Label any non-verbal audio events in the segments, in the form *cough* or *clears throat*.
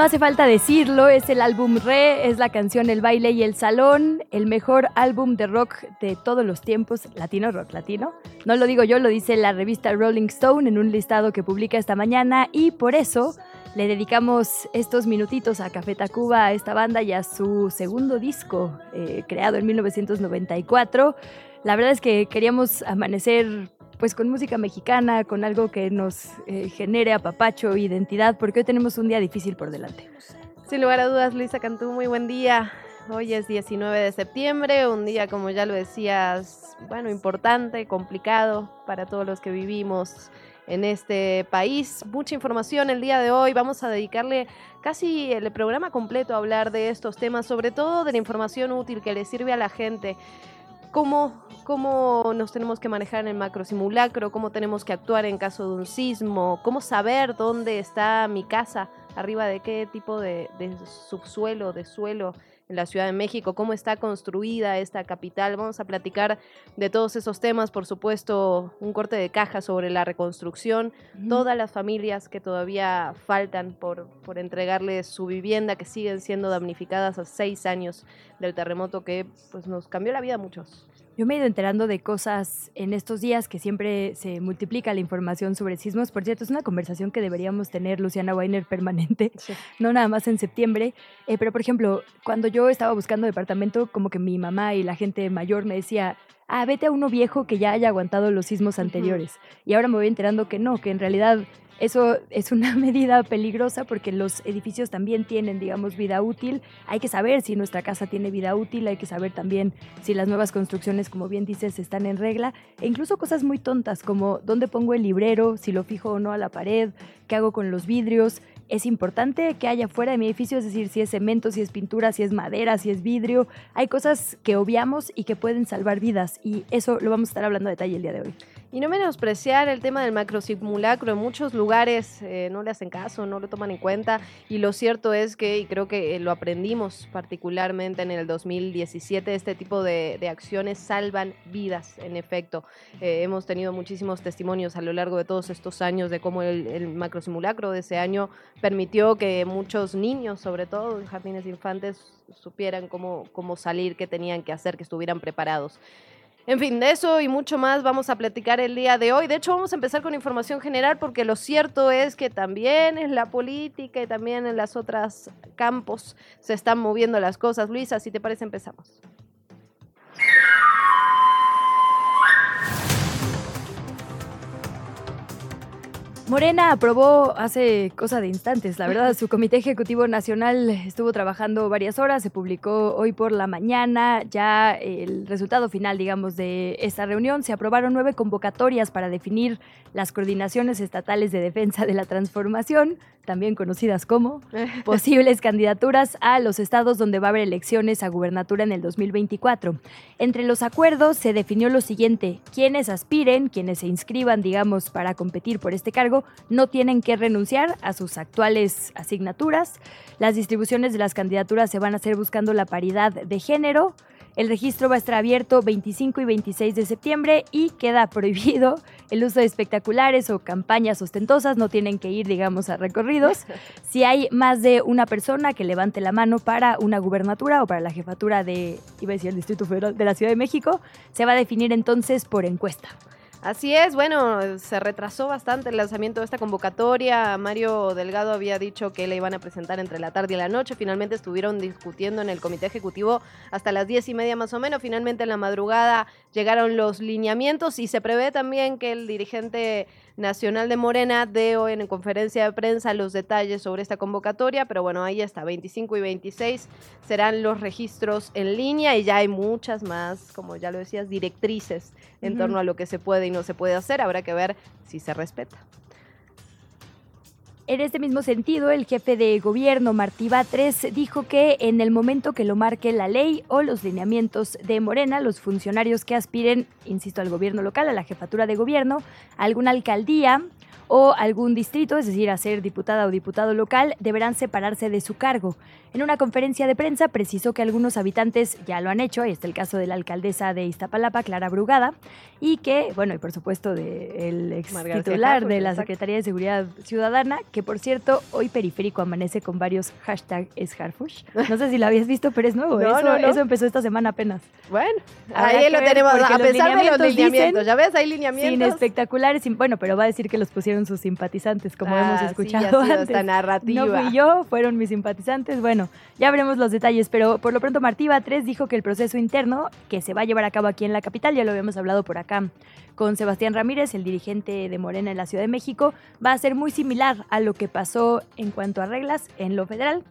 No hace falta decirlo, es el álbum Re, es la canción El baile y el salón, el mejor álbum de rock de todos los tiempos, latino, rock latino. No lo digo yo, lo dice la revista Rolling Stone en un listado que publica esta mañana y por eso le dedicamos estos minutitos a Café Tacuba, a esta banda y a su segundo disco, eh, creado en 1994. La verdad es que queríamos amanecer pues con música mexicana, con algo que nos eh, genere apapacho, identidad, porque hoy tenemos un día difícil por delante. Sin lugar a dudas, Luisa Cantú, muy buen día. Hoy es 19 de septiembre, un día, como ya lo decías, bueno, importante, complicado para todos los que vivimos en este país. Mucha información el día de hoy. Vamos a dedicarle casi el programa completo a hablar de estos temas, sobre todo de la información útil que le sirve a la gente cómo, cómo nos tenemos que manejar en el macro simulacro, cómo tenemos que actuar en caso de un sismo, cómo saber dónde está mi casa, arriba de qué tipo de, de subsuelo, de suelo la Ciudad de México, cómo está construida esta capital. Vamos a platicar de todos esos temas, por supuesto, un corte de caja sobre la reconstrucción, todas las familias que todavía faltan por, por entregarles su vivienda, que siguen siendo damnificadas a seis años del terremoto que pues, nos cambió la vida a muchos. Yo me he ido enterando de cosas en estos días que siempre se multiplica la información sobre sismos. Por cierto, es una conversación que deberíamos tener, Luciana Weiner, *laughs* permanente, no nada más en septiembre. Eh, pero, por ejemplo, cuando yo estaba buscando departamento, como que mi mamá y la gente mayor me decía, ah, vete a uno viejo que ya haya aguantado los sismos anteriores. Y ahora me voy enterando que no, que en realidad eso es una *laughs* medida peligrosa porque los edificios también tienen, digamos, vida útil. Hay que saber si nuestra casa tiene vida útil, hay que saber también si las nuevas construcciones, como bien dices, están en regla. E incluso cosas muy tontas como dónde pongo el librero, si lo fijo o no a la pared, qué hago con los vidrios. Es importante que haya fuera de mi edificio, es decir, si es cemento, si es pintura, si es madera, si es vidrio. Hay cosas que obviamos y que pueden salvar vidas y eso lo vamos a estar hablando a detalle el día de hoy. Y no menospreciar el tema del macrosimulacro. En muchos lugares eh, no le hacen caso, no lo toman en cuenta. Y lo cierto es que, y creo que eh, lo aprendimos particularmente en el 2017, este tipo de, acciones salvan vidas, en efecto. Eh, hemos tenido muchísimos testimonios a lo largo de todos estos años de cómo el, el macrosimulacro de ese año permitió que muchos niños, sobre todo en jardines infantes, supieran cómo, cómo salir, qué tenían que hacer, que estuvieran preparados. En fin, de eso y mucho más vamos a platicar el día de hoy. De hecho, vamos a empezar con información general porque lo cierto es que también en la política y también en las otras campos se están moviendo las cosas. Luisa, si te parece, empezamos. Morena aprobó hace cosa de instantes, la verdad, su Comité Ejecutivo Nacional estuvo trabajando varias horas, se publicó hoy por la mañana ya el resultado final, digamos, de esta reunión. Se aprobaron nueve convocatorias para definir las coordinaciones estatales de defensa de la transformación, también conocidas como *laughs* posibles candidaturas a los estados donde va a haber elecciones a gubernatura en el 2024. Entre los acuerdos se definió lo siguiente, quienes aspiren, quienes se inscriban, digamos, para competir por este cargo, no tienen que renunciar a sus actuales asignaturas. Las distribuciones de las candidaturas se van a hacer buscando la paridad de género. El registro va a estar abierto 25 y 26 de septiembre y queda *laughs* prohibido el uso de espectaculares o campañas ostentosas. No tienen que ir, digamos, a recorridos. Si hay más de una persona que levante la mano para una gubernatura o para la jefatura de, iba a decir, el Distrito Federal de la Ciudad de México, se va a definir entonces por encuesta. Así es, bueno, se retrasó bastante el lanzamiento de esta convocatoria. Mario Delgado había dicho que la iban a presentar entre la tarde y la noche. Finalmente estuvieron discutiendo en el comité ejecutivo hasta las diez y media más o menos. Finalmente en la madrugada llegaron los lineamientos y se prevé también que el dirigente nacional de Morena de hoy en conferencia de prensa los detalles sobre esta convocatoria, pero bueno, ahí está, 25 y 26 serán los registros en línea y ya hay muchas más, como ya lo decías, directrices en torno a lo que se puede y no se puede hacer. Habrá que ver si se respeta. En este mismo sentido, el jefe de gobierno, Martí Batres, dijo que en el momento que lo marque la ley o los lineamientos de Morena, los funcionarios que aspiren, insisto, al gobierno local, a la jefatura de gobierno, a alguna alcaldía o algún distrito, es decir, a ser diputada o diputado local, deberán separarse de su cargo. En una conferencia de prensa precisó que algunos habitantes ya lo han hecho, y está el caso de la alcaldesa de Iztapalapa, Clara Brugada, y que, bueno, y por supuesto del ex titular de la Secretaría de Seguridad Ciudadana, que por cierto, hoy Periférico amanece con varios hashtag Harfush. No sé si lo habías visto, pero es nuevo. *laughs* eso, eso empezó esta semana apenas. Bueno, ahí lo tenemos, a pesar de los lineamientos, ya ves, hay lineamientos. Sin espectaculares, bueno, pero va a decir que los pusieron sus simpatizantes, como hemos ah, escuchado antes. Esta narrativa. No fui yo, fueron mis simpatizantes. Bueno, ya veremos los detalles, pero por lo pronto Martí Batres dijo que el proceso interno que se va a llevar a cabo aquí en la capital, ya lo habíamos hablado por acá con Sebastián Ramírez, el dirigente de Morena en la Ciudad de México, va a ser muy similar a lo que pasó en cuanto a reglas en lo federal.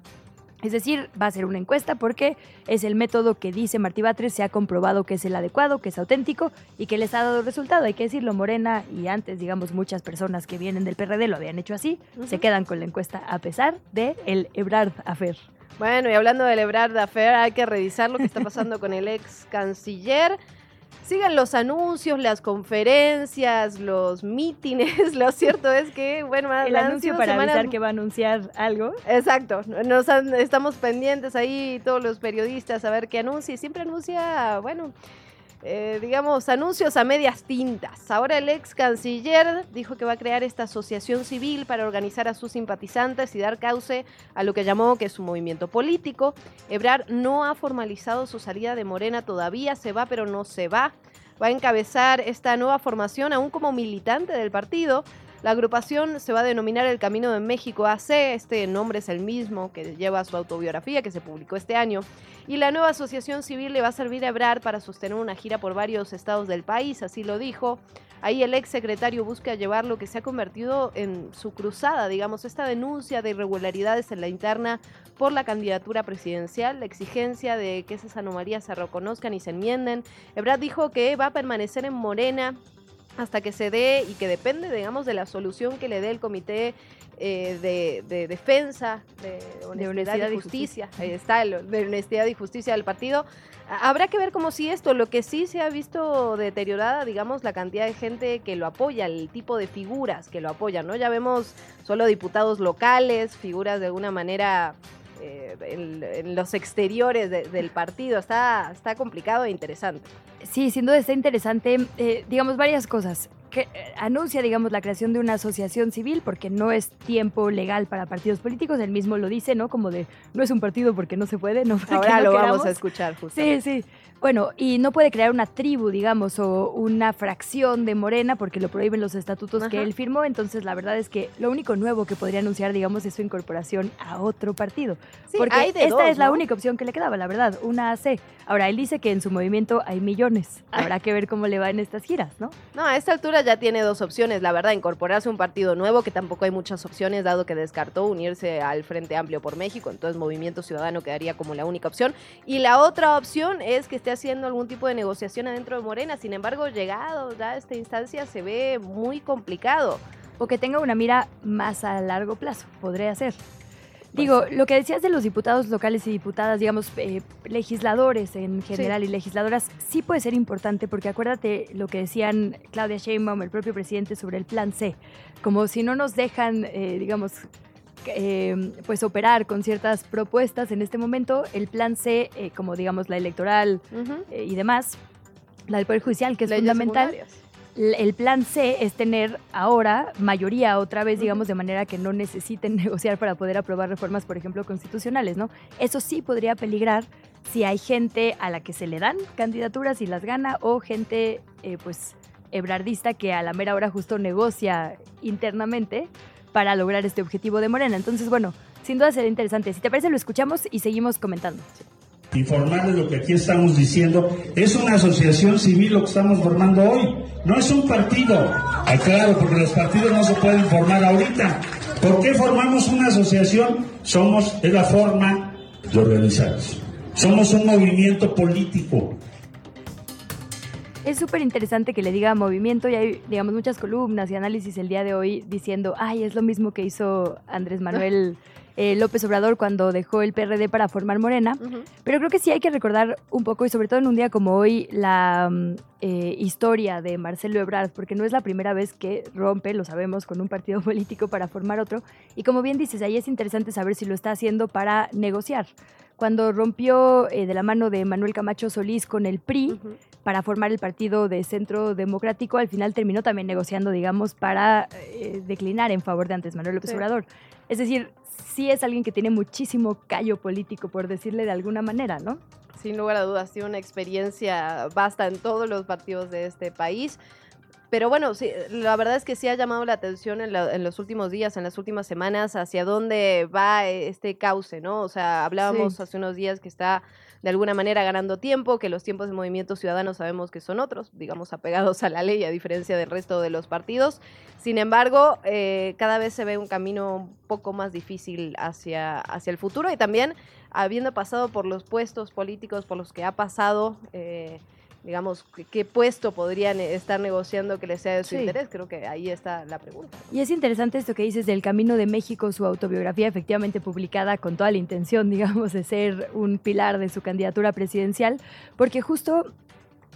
Es decir, va a ser una encuesta porque es el método que dice Martí Batres, se ha comprobado que es el adecuado, que es auténtico y que les ha dado resultado. Hay que decirlo, Morena y antes, digamos, muchas personas que vienen del PRD lo habían hecho así, se quedan con la encuesta a pesar de el Ebrard Afer. Bueno, y hablando del Ebrard Afer, hay que revisar lo que está pasando con el ex canciller. Sigan los anuncios, las conferencias, los mítines. *laughs* Lo cierto es que, bueno, el anuncio para avisar que va a anunciar algo. Exacto. Nos estamos pendientes ahí todos los periodistas a ver qué anuncia. Y siempre anuncia, bueno, eh, digamos, anuncios a medias tintas. Ahora el ex canciller dijo que va a crear esta asociación civil para organizar a sus simpatizantes y dar cauce a lo que llamó que es su movimiento político. Ebrard no ha formalizado su salida de Morena todavía, se va pero no se va. Va a encabezar esta nueva formación aún como militante del partido. La agrupación se va a denominar El Camino de México AC, este nombre es el mismo que lleva su autobiografía que se publicó este año, y la nueva asociación civil le va a servir a Ebrar para sostener una gira por varios estados del país, así lo dijo. Ahí el ex secretario busca llevar lo que se ha convertido en su cruzada, digamos, esta denuncia de irregularidades en la interna por la candidatura presidencial, la exigencia de que esas anomalías se reconozcan y se enmienden. Ebrard dijo que va a permanecer en Morena hasta que se dé y que depende, digamos, de la solución que le dé el comité eh, de, defensa de honestidad, y justicia, ahí está, de honestidad y justicia del partido. Habrá que ver como si esto, lo que sí se ha visto deteriorada, digamos, la cantidad de gente que lo apoya, el tipo de figuras que lo apoyan, ¿no? Ya vemos solo diputados locales, figuras de alguna manera eh, en, los exteriores del partido. Está, está complicado e interesante. Sí, sin duda está interesante. Eh, digamos, varias cosas. Que eh, anuncia, digamos, la creación de una asociación civil porque no es tiempo legal para partidos políticos. Él mismo lo dice, ¿no? Como de, no es un partido porque no se puede. No, Ahora lo vamos a escuchar, justo. Sí, sí. Bueno, y no puede crear una tribu, digamos, o una fracción de Morena porque lo prohíben los estatutos que él firmó. Entonces, la verdad es que lo único nuevo que podría anunciar, digamos, es su incorporación a otro partido. porque esta es la única opción que le quedaba, la verdad, una AC. Ahora, él dice que en su movimiento hay millones. Habrá que ver cómo le va en estas giras, ¿no? No, a esta altura ya tiene dos opciones, la verdad, incorporarse a un partido nuevo, que tampoco hay muchas opciones, dado que descartó unirse al Frente Amplio por México. Entonces, Movimiento Ciudadano quedaría como la única opción. Y la otra opción es que esté haciendo algún tipo de negociación adentro de Morena. Sin embargo, llegado ya a esta instancia se ve muy complicado. O que tenga una mira más a largo plazo, podría ser. Digo, lo que decías de los diputados locales y diputadas, digamos, eh, legisladores en general y legisladoras, sí puede ser importante porque acuérdate lo que decían Claudia Sheinbaum, el propio presidente, sobre el plan C. Como si no nos dejan, eh, digamos, eh, pues operar con ciertas propuestas en este momento, el plan C, eh, como digamos la electoral eh, y demás, la del Poder Judicial, que es fundamental. El plan C es tener ahora mayoría otra vez, digamos, de manera que no necesiten *laughs* negociar para poder aprobar reformas, por ejemplo, constitucionales, ¿no? Eso sí podría peligrar si hay gente a la que se le dan candidaturas y las gana o gente, pues, ebrardista que a la mera hora justo negocia internamente para lograr este objetivo de Morena. Entonces, bueno, sin duda será interesante. Si te parece, lo escuchamos y seguimos comentando. informarles lo que aquí estamos diciendo. Es una asociación civil lo que estamos formando hoy, no es un partido. Aclaro, porque los partidos no se pueden formar ahorita. ¿Por qué formamos una asociación? Somos, es la forma de organizarnos. Somos un movimiento político. Es súper interesante que le diga movimiento y hay, digamos, muchas columnas y análisis el día de hoy diciendo, ay, es lo mismo que hizo Andrés Manuel *laughs* eh, López Obrador cuando dejó el PRD para formar Morena. Pero creo que sí hay que recordar un poco, y sobre todo en un día como hoy, la mm, eh, historia de Marcelo Ebrard, porque no es la primera vez que rompe, lo sabemos, con un partido *laughs* político para formar otro. Y como bien dices, ahí es interesante saber si lo está haciendo para negociar. Cuando rompió eh, de la mano de Manuel Camacho Solís con el PRI, para formar el partido de Centro Democrático, al final terminó también negociando, digamos, para declinar en favor de antes Manuel López Obrador. Es decir, sí es alguien que tiene muchísimo callo político, por decirle de alguna manera, ¿no? Sin lugar a dudas, tiene una experiencia vasta en todos los partidos de este país. Pero bueno, sí, la verdad es que sí ha llamado la atención en, los últimos días, en las últimas semanas, hacia dónde va este cauce, ¿no? O sea, hablábamos hace unos días que está de alguna manera ganando tiempo, que los tiempos de movimiento ciudadano sabemos que son otros, digamos, apegados a la ley, a diferencia del resto de los partidos. Sin embargo, eh, cada vez se ve un camino un poco más difícil hacia, hacia el futuro y también habiendo pasado por los puestos políticos por los que ha pasado. Eh, digamos, qué puesto podrían estar negociando que les sea de su interés. Creo que ahí está la pregunta. Y es interesante esto que dices del Camino de México, su autobiografía efectivamente publicada con toda la intención, digamos, de ser un pilar de su candidatura presidencial, porque justo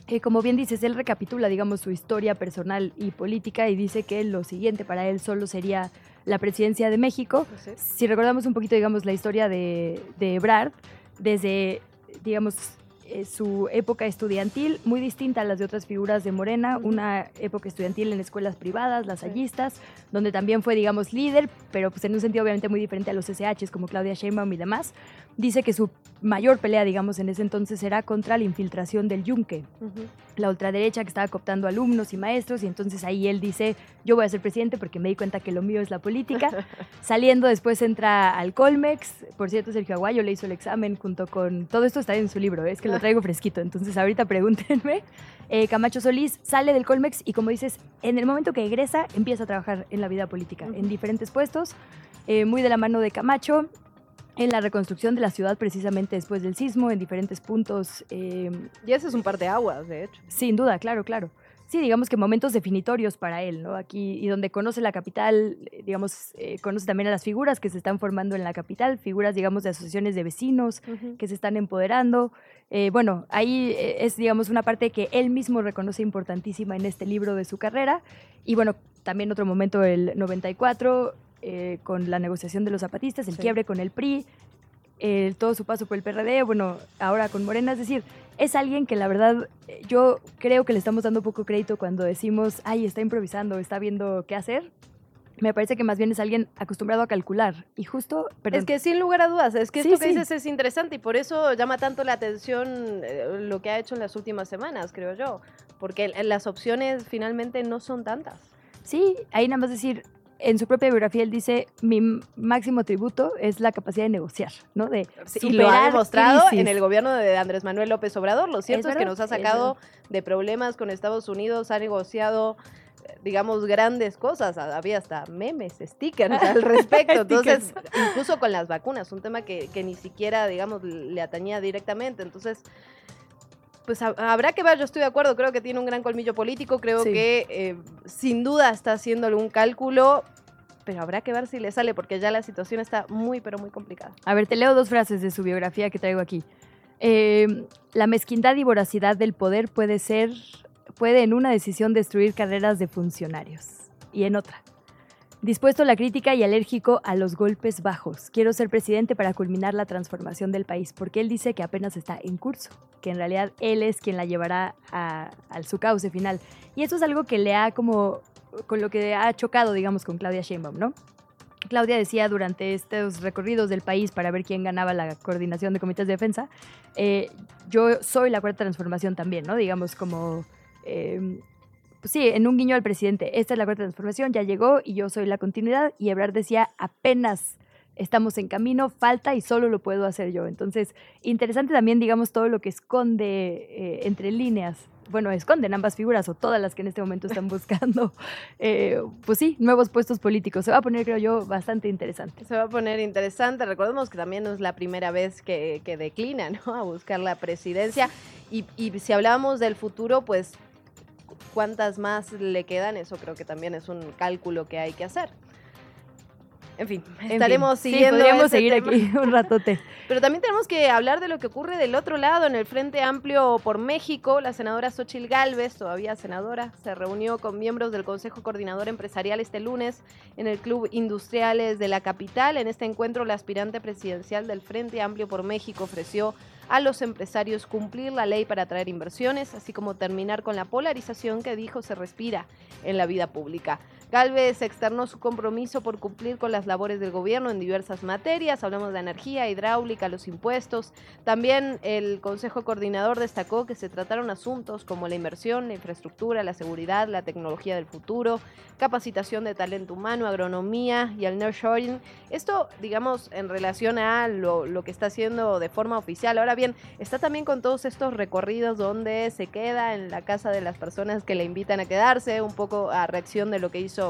eh, como bien dices, él recapitula, digamos, su historia personal y política y dice que lo siguiente para él solo sería la presidencia de México. Pues si recordamos un poquito, digamos, la historia de, de Ebrard, desde, digamos, eh, su época estudiantil, muy distinta a las de otras figuras de Morena, una época estudiantil en escuelas privadas, las hallistas, donde también fue, digamos, líder, pero pues en un sentido obviamente muy diferente a los SHs como Claudia Sheinbaum y demás. Dice que su mayor pelea, digamos, en ese entonces era contra la infiltración del Yunque, la ultraderecha que estaba cooptando alumnos y maestros, y entonces ahí él dice, yo voy a ser presidente porque me di cuenta que lo mío es la política. *laughs* Saliendo después entra al Colmex, por cierto, Sergio Aguayo le hizo el examen junto con, todo esto está en su libro, es que lo *laughs* traigo fresquito, entonces ahorita pregúntenme. Eh, Camacho Solís sale del Colmex y como dices, en el momento que egresa empieza a trabajar en la vida política, en diferentes puestos, eh, muy de la mano de Camacho, en la reconstrucción de la ciudad precisamente después del sismo, en diferentes puntos. Eh, y ese es un par de aguas, de hecho. Sin duda, claro, claro. Sí, digamos que momentos definitorios para él, ¿no? Aquí, y donde conoce la capital, eh, digamos, eh, conoce también a las figuras que se están formando en la capital, figuras, digamos, de asociaciones de vecinos que se están empoderando. bueno, ahí es, digamos, una parte que él mismo reconoce importantísima en este libro de su carrera. Y bueno, también otro momento, el 94, eh, con la negociación de los zapatistas, el quiebre con el PRI, todo su paso por el PRD, bueno, ahora con Morena, es decir, es alguien que la verdad yo creo que le estamos dando poco crédito cuando decimos, ay, está improvisando, está viendo qué hacer. Me parece que más bien es alguien acostumbrado a calcular. Y justo. Es que sin lugar a dudas, es que esto que dices es interesante y por eso llama tanto la atención eh, lo que ha hecho en las últimas semanas, creo yo. Porque las opciones finalmente no son tantas. Sí, ahí nada más decir, en su propia biografía él dice, mi máximo tributo es la capacidad de negociar, ¿no? De y lo ha demostrado en el gobierno de Andrés Manuel López Obrador. Lo cierto es, que nos ha sacado de problemas con Estados Unidos, ha negociado digamos, grandes cosas. Había hasta memes, stickers al *laughs* respecto. Entonces, incluso con las vacunas, un tema que, que ni siquiera, digamos, le atañía directamente. Entonces, pues habrá que ver, yo estoy de acuerdo, creo que tiene un gran colmillo político, creo que eh, sin duda está haciendo algún cálculo, pero habrá que ver si le sale porque ya la situación está muy, pero muy complicada. A ver, te leo dos frases de su biografía que traigo aquí. Eh, la mezquindad y voracidad del poder puede ser, puede en una decisión destruir carreras de funcionarios y en otra Dispuesto a la crítica y alérgico a los golpes bajos. Quiero ser presidente para culminar la transformación del país, porque él dice que apenas está en curso, que en realidad él es quien la llevará a, su cauce final. Y eso es algo que le ha como, con lo que ha chocado, digamos, con Claudia Sheinbaum, ¿no? Claudia decía durante estos recorridos del país para ver quién ganaba la coordinación de comités de defensa, eh, yo soy la cuarta transformación también, ¿no? Digamos como... Eh, pues sí, en un guiño al presidente, esta es la cuarta transformación, ya llegó y yo soy la continuidad. Y Ebrard decía, apenas estamos en camino, falta y solo lo puedo hacer yo. Entonces, interesante también, digamos, todo lo que esconde eh, entre líneas bueno, esconden ambas figuras o todas las que en este momento están buscando, *laughs* eh, pues sí, nuevos puestos políticos. Se va a poner, creo yo, bastante interesante. Se va a poner interesante. Recordemos que también no es la primera vez que, que declina ¿no? a buscar la presidencia. Y, y si hablábamos del futuro, pues cuántas más le quedan, eso creo que también es un cálculo que hay que hacer. En fin, estaremos siguiendo. Sí, podríamos seguir aquí un ratote. *laughs* Pero también tenemos que hablar de lo que ocurre del otro lado, en el Frente Amplio por México. La senadora Xochil Gálvez, todavía senadora, se reunió con miembros del Consejo Coordinador Empresarial este lunes en el Club Industriales de la capital. En este encuentro, la aspirante presidencial del Frente Amplio por México ofreció a los empresarios cumplir la ley para atraer inversiones, así como terminar con la polarización que dijo se respira en la vida pública. Galvez externó su compromiso por cumplir con las labores del gobierno en diversas materias, hablamos de energía, hidráulica, los impuestos. También el Consejo Coordinador destacó que se trataron asuntos como la inversión, la infraestructura, la seguridad, la tecnología del futuro, capacitación de talento humano, agronomía y el nurturing. Esto, digamos, en relación a lo, lo que está haciendo de forma oficial. Ahora bien, está también con todos estos recorridos donde se queda en la casa de las personas que le invitan a quedarse, un poco a reacción de lo que hizo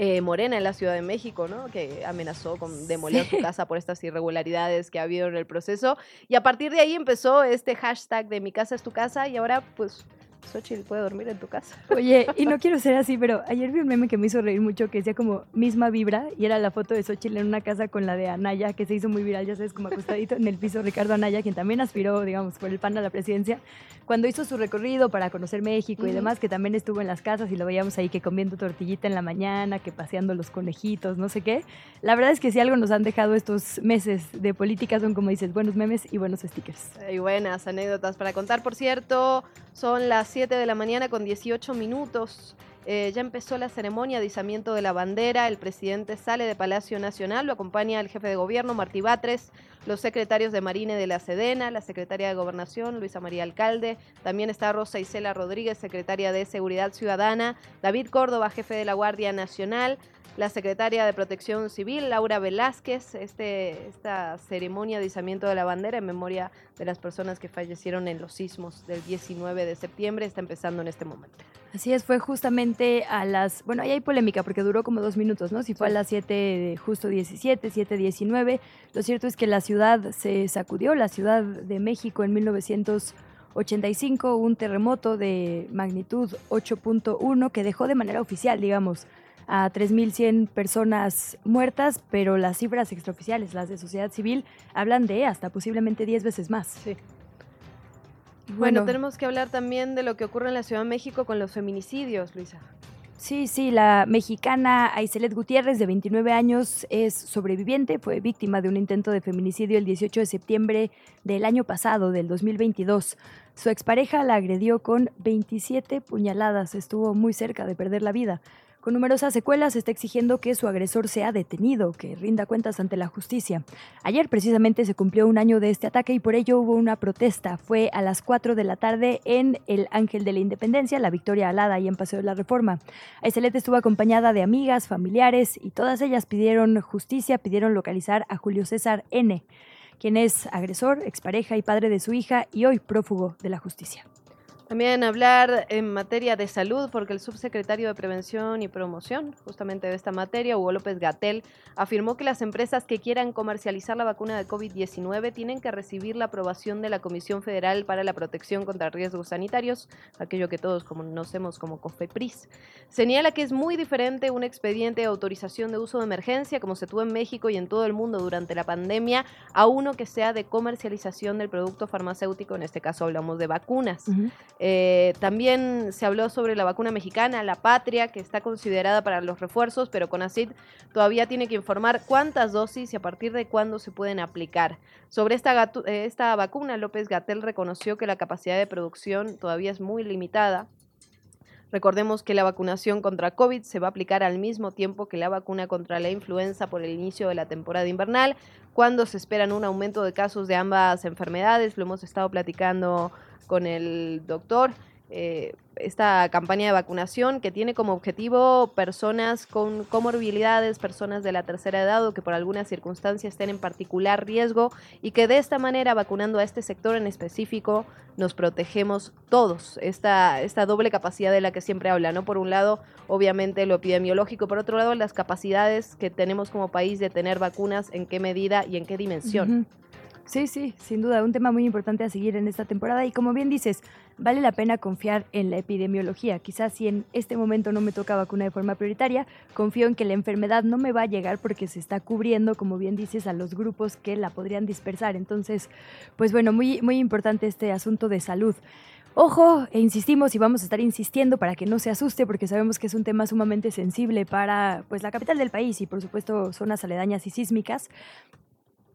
eh, Morena en la Ciudad de México, ¿no? Que amenazó con demoler su casa por estas irregularidades que ha habido en el proceso. Y a partir de ahí empezó este hashtag de mi casa es tu casa y ahora pues Xochitl puede dormir en tu casa. *laughs* Oye, y no quiero ser así, pero ayer vi un meme que me hizo reír mucho que decía como misma vibra y era la foto de Xochitl en una casa con la de Anaya, que se hizo muy viral, ya sabes, como acostadito en el piso Ricardo Anaya, quien también aspiró, digamos, por el pan a la presidencia, cuando hizo su recorrido para conocer México y demás, que también estuvo en las casas y lo veíamos ahí que comiendo tortillita en la mañana, que paseando los conejitos, no sé qué. La verdad es que si algo nos han dejado estos meses de política son, como dices, buenos memes y buenos stickers. Y buenas anécdotas para contar, por cierto, son las 7 de la mañana con 18 minutos. Eh, ya empezó la ceremonia de izamiento de la bandera. El presidente sale de Palacio Nacional, lo acompaña el jefe de gobierno, Martí Batres, los secretarios de Marine de la Sedena, la secretaria de Gobernación, Luisa María Alcalde. También está Rosa Isela Rodríguez, secretaria de Seguridad Ciudadana, David Córdoba, jefe de la Guardia Nacional la secretaria de Protección Civil, Laura Velázquez, este, esta ceremonia de izamiento de la bandera en memoria de las personas que fallecieron en los sismos del 19 de septiembre, está empezando en este momento. Así es, fue justamente a las, bueno, ahí hay polémica porque duró como dos minutos, ¿no? Si fue a las 7 de justo 17, 7, 19. Lo cierto es que la ciudad se sacudió, la Ciudad de México en 1985, un terremoto de magnitud 8.1 que dejó de manera oficial, digamos, a 3.100 personas muertas, pero las cifras extraoficiales, las de sociedad civil, hablan de hasta posiblemente 10 veces más. Sí. Bueno, tenemos que hablar también de lo que ocurre en la Ciudad de México con los feminicidios, Luisa. Sí, sí, la mexicana Aiselet Gutiérrez, de 29 años, es sobreviviente, fue víctima de un intento de feminicidio el 18 de septiembre del año pasado, del 2022. Su expareja la agredió con 27 puñaladas, estuvo muy cerca de perder la vida. Con numerosas secuelas está exigiendo que su agresor sea detenido, que rinda cuentas ante la justicia. Ayer precisamente se cumplió un año de este ataque y por ello hubo una protesta. Fue a las 4 de la tarde en el Ángel de la Independencia, la Victoria Alada y en Paseo de la Reforma. Aiselet estuvo acompañada de amigas, familiares y todas ellas pidieron justicia, pidieron localizar a Julio César N., quien es agresor, expareja y padre de su hija y hoy prófugo de la justicia. También hablar en materia de salud, porque el subsecretario de Prevención y Promoción, justamente de esta materia, Hugo López Gatel, afirmó que las empresas que quieran comercializar la vacuna de COVID-19 tienen que recibir la aprobación de la Comisión Federal para la Protección contra Riesgos Sanitarios, aquello que todos conocemos como COFEPRIS. Señala que es muy diferente un expediente de autorización de uso de emergencia, como se tuvo en México y en todo el mundo durante la pandemia, a uno que sea de comercialización del producto farmacéutico, en este caso hablamos de vacunas. Eh, también se habló sobre la vacuna mexicana, la patria, que está considerada para los refuerzos, pero CONACID todavía tiene que informar cuántas dosis y a partir de cuándo se pueden aplicar. Sobre esta, eh, esta vacuna, López Gatel reconoció que la capacidad de producción todavía es muy limitada. Recordemos que la vacunación contra COVID se va a aplicar al mismo tiempo que la vacuna contra la influenza por el inicio de la temporada invernal, cuando se esperan un aumento de casos de ambas enfermedades. Lo hemos estado platicando con el doctor eh, esta campaña de vacunación que tiene como objetivo personas con comorbilidades, personas de la tercera edad o que por alguna circunstancia estén en particular riesgo y que de esta manera, vacunando a este sector en específico, nos protegemos todos. Esta, esta doble capacidad de la que siempre habla, ¿no? Por un lado, obviamente lo epidemiológico, por otro lado, las capacidades que tenemos como país de tener vacunas, en qué medida y en qué dimensión. Sí, sí, sin duda, un tema muy importante a seguir en esta temporada y como bien dices, vale la pena confiar en la epidemiología. Quizás si en este momento no me toca vacuna de forma prioritaria, confío en que la enfermedad no me va a llegar porque se está cubriendo, como bien dices, a los grupos que la podrían dispersar. Entonces, pues bueno, muy, muy importante este asunto de salud. Ojo, e insistimos y vamos a estar insistiendo para que no se asuste porque sabemos que es un tema sumamente sensible para pues la capital del país y por supuesto zonas aledañas y sísmicas.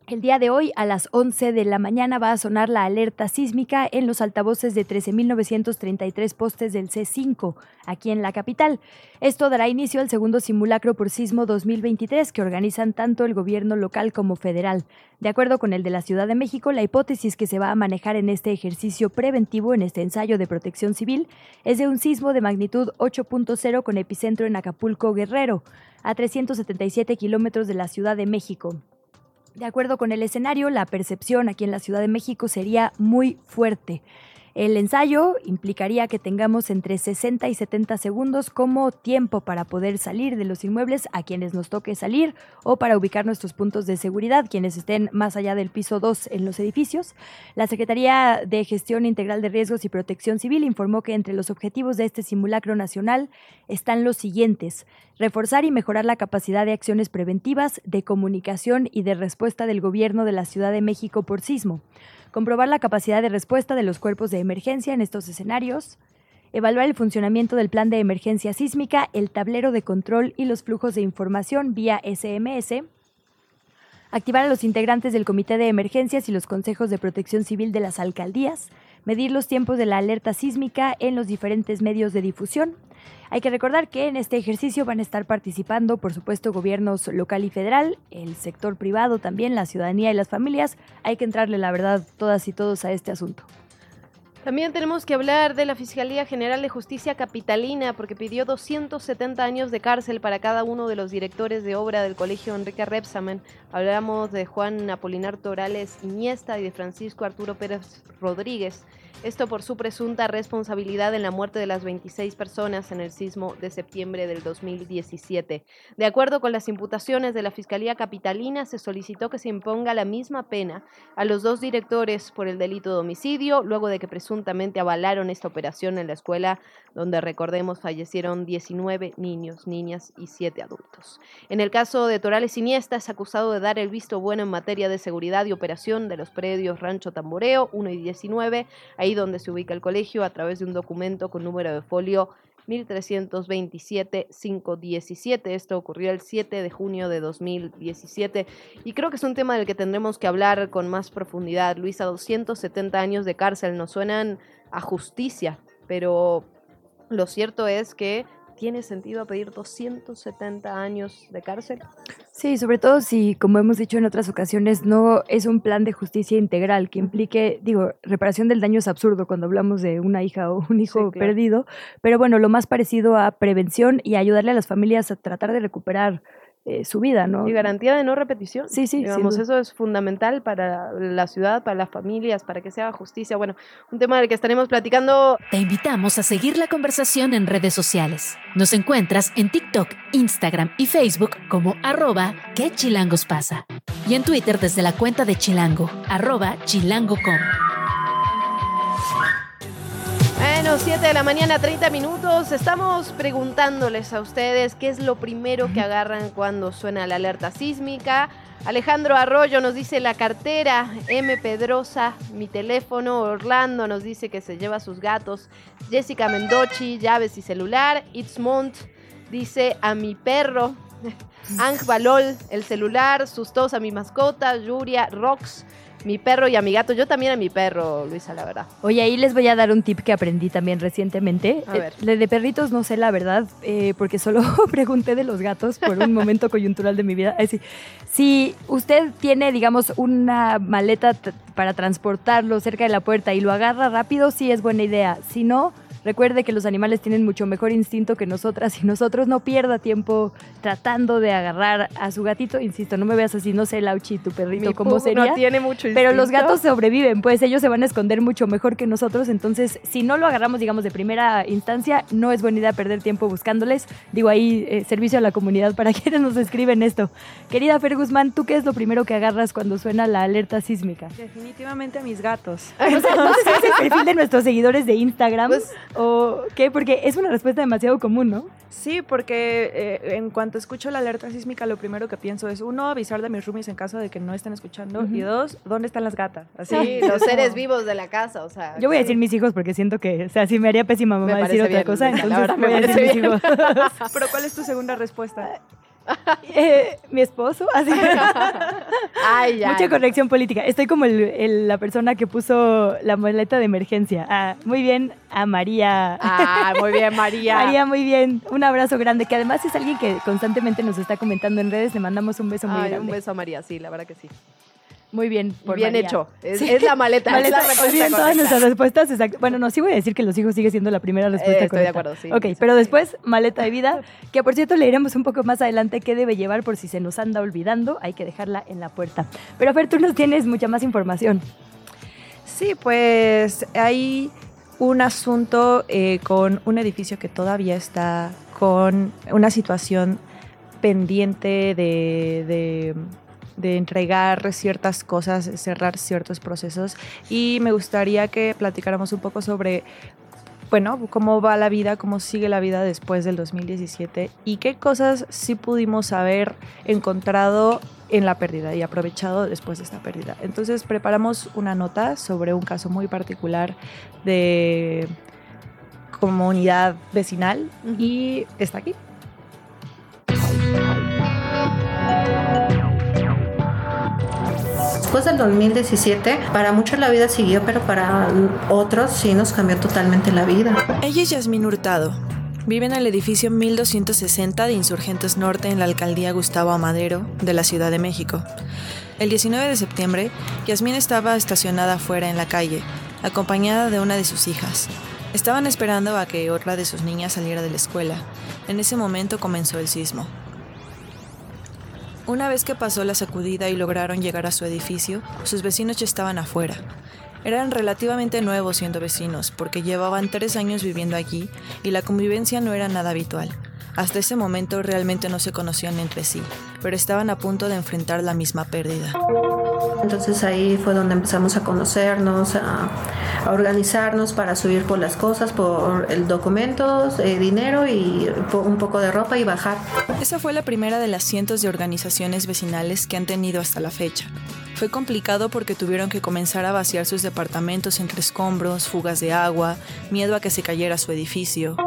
El día de hoy, a las 11 de la mañana, va a sonar la alerta sísmica en los altavoces de 13.933 postes del C5, aquí en la capital. Esto dará inicio al segundo simulacro por sismo 2023 que organizan tanto el gobierno local como federal. De acuerdo con el de la Ciudad de México, la hipótesis que se va a manejar en este ejercicio preventivo, en este ensayo de protección civil, es de un sismo de magnitud 8.0 con epicentro en Acapulco, Guerrero, a 377 kilómetros de la Ciudad de México. De acuerdo con el escenario, la percepción aquí en la Ciudad de México sería muy fuerte. El ensayo implicaría que tengamos entre 60 y 70 segundos como tiempo para poder salir de los inmuebles a quienes nos toque salir o para ubicar nuestros puntos de seguridad, quienes estén más allá del piso 2 en los edificios. La Secretaría de Gestión Integral de Riesgos y Protección Civil informó que entre los objetivos de este simulacro nacional están los siguientes. Reforzar y mejorar la capacidad de acciones preventivas, de comunicación y de respuesta del gobierno de la Ciudad de México por sismo comprobar la capacidad de respuesta de los cuerpos de emergencia en estos escenarios, evaluar el funcionamiento del plan de emergencia sísmica, el tablero de control y los flujos de información vía SMS, activar a los integrantes del Comité de Emergencias y los consejos de protección civil de las alcaldías, medir los tiempos de la alerta sísmica en los diferentes medios de difusión. Hay que recordar que en este ejercicio van a estar participando, por supuesto, gobiernos local y federal, el sector privado también, la ciudadanía y las familias. Hay que entrarle, la verdad, todas y todos a este asunto. También tenemos que hablar de la Fiscalía General de Justicia Capitalina porque pidió 270 años de cárcel para cada uno de los directores de obra del Colegio Enrique Repsamen. Hablamos de Juan Apolinar Torales Iniesta y de Francisco Arturo Pérez Rodríguez. Esto por su presunta responsabilidad en la muerte de las 26 personas en el sismo de septiembre del 2017. De acuerdo con las imputaciones de la Fiscalía Capitalina, se solicitó que se imponga la misma pena a los dos directores por el delito de homicidio, luego de que presuntamente avalaron esta operación en la escuela, donde recordemos fallecieron 19 niños, niñas y 7 adultos. En el caso de Torales Iniesta, es acusado de dar el visto bueno en materia de seguridad y operación de los predios Rancho Tamboreo 1 y 19, ahí donde se ubica el colegio, a través de un documento con número de folio 1327-517. Esto ocurrió el 7 de junio de 2017 y creo que es un tema del que tendremos que hablar con más profundidad. Luisa, 270 años de cárcel nos suenan a justicia, pero lo cierto es que tiene sentido pedir 270 años de cárcel. Sí, sobre todo si, como hemos dicho en otras ocasiones, no es un plan de justicia integral que implique, digo, reparación del daño es absurdo cuando hablamos de una hija o un hijo perdido, pero bueno, lo más parecido a prevención y ayudarle a las familias a tratar de recuperar eh, su vida, ¿no? Y garantía de no repetición. Sí, sí. Digamos, eso es fundamental para la ciudad, para las familias, para que se haga justicia. Bueno, un tema del que estaremos platicando. Te invitamos a seguir la conversación en redes sociales. Nos encuentras en TikTok, Instagram y Facebook como arroba que chilangos pasa. Y en Twitter desde la cuenta de Chilango, arroba chilango.com. Bueno, 7 de la mañana, 30 minutos. Estamos preguntándoles a ustedes qué es lo primero que agarran cuando suena la alerta sísmica. Alejandro Arroyo nos dice la cartera, M. Pedrosa, mi teléfono, Orlando nos dice que se lleva sus gatos, Jessica Mendochi, llaves y celular, Itzmont dice a mi perro, *laughs* Ang Balol, el celular, sus tos a mi mascota, Yuria, Rox, mi perro y a mi gato. Yo también a mi perro, Luisa, la verdad. Oye, ahí les voy a dar un tip que aprendí también recientemente. A ver. Eh, de perritos no sé la verdad, eh, porque solo *laughs* pregunté de los gatos por un momento coyuntural de mi vida. Decir, si usted tiene, digamos, una maleta para transportarlo cerca de la puerta y lo agarra rápido, sí es buena idea. Si no, Recuerde que los animales tienen mucho mejor instinto que nosotras y nosotros no pierda tiempo tratando de agarrar a su gatito. Insisto, no me veas así, no sé, Lauchi, tu perrito, cómo sería. No tiene mucho Pero los gatos sobreviven, pues ellos se van a esconder mucho mejor que nosotros. Entonces, si no lo agarramos, digamos, de primera instancia, no es buena idea perder tiempo buscándoles. Digo, ahí, eh, servicio a la comunidad para *laughs* quienes nos escriben esto. Querida Fer Guzmán, ¿tú qué es lo primero que agarras cuando suena la alerta sísmica? Definitivamente a mis gatos. O sea, no sé si es el perfil de nuestros seguidores de Instagram pues, o qué, porque es una respuesta demasiado común, ¿no? Sí, porque eh, en cuanto escucho la alerta sísmica, lo primero que pienso es, uno, avisar de mis roomies en caso de que no estén escuchando, y dos, ¿dónde están las gatas? Así, sí, *laughs* los seres vivos de la casa, o sea. Yo voy a decir mis hijos porque siento que, o sea, si me haría pésima mamá decir otra cosa, entonces voy a decir mis hijos. *laughs* Pero ¿cuál es tu segunda respuesta? *laughs* Eh, mi esposo, así. *laughs* Mucha corrección política. Estoy como la persona que puso la maleta de emergencia. Ah, muy bien, a María. Ah, muy bien, *laughs* María. María, muy bien. Un abrazo grande, que además es alguien que constantemente nos está comentando en redes. Le mandamos un beso muy grande. Un beso a María, sí, la verdad que sí. Muy bien, por Bien hecho. Es, la maleta. maleta es la todas nuestras respuestas. Bueno, no, sí voy a decir que los hijos sigue siendo la primera respuesta eh, Estoy de acuerdo, sí. Ok, pero después, maleta de vida, que por cierto leeremos un poco más adelante qué debe llevar por si se nos anda olvidando. Hay que dejarla en la puerta. Pero a ver, tú nos tienes mucha más información. Sí, pues hay un asunto eh, con un edificio que todavía está con una situación pendiente de de entregar ciertas cosas, cerrar ciertos procesos y me gustaría que platicáramos un poco sobre bueno, cómo va la vida, cómo sigue la vida después del 2017 y qué cosas sí pudimos haber encontrado en la pérdida y aprovechado después de esta pérdida. Entonces preparamos una nota sobre un caso muy particular de comunidad vecinal y está aquí. Después del 2017, para muchos la vida siguió, pero para otros sí nos cambió totalmente la vida. Ella es Yasmín Hurtado. Vive en el edificio 1260 de Insurgentes Norte en la alcaldía Gustavo Amadero de la Ciudad de México. El 19 de septiembre, Yasmín estaba estacionada afuera en la calle, acompañada de una de sus hijas. Estaban esperando a que otra de sus niñas saliera de la escuela. En ese momento comenzó el sismo. Una vez que pasó la sacudida y lograron llegar a su edificio, sus vecinos ya estaban afuera. Eran relativamente nuevos siendo vecinos, porque llevaban tres años viviendo allí y la convivencia no era nada habitual. Hasta ese momento realmente no se conocían entre sí, pero estaban a punto de enfrentar la misma pérdida. Entonces ahí fue donde empezamos a conocernos, a, organizarnos para subir por las cosas, por el documentos, eh, dinero y un poco de ropa y bajar. Esa fue la primera de las cientos de organizaciones vecinales que han tenido hasta la fecha. Fue complicado porque tuvieron que comenzar a vaciar sus departamentos entre escombros, fugas de agua, miedo a que se cayera su edificio.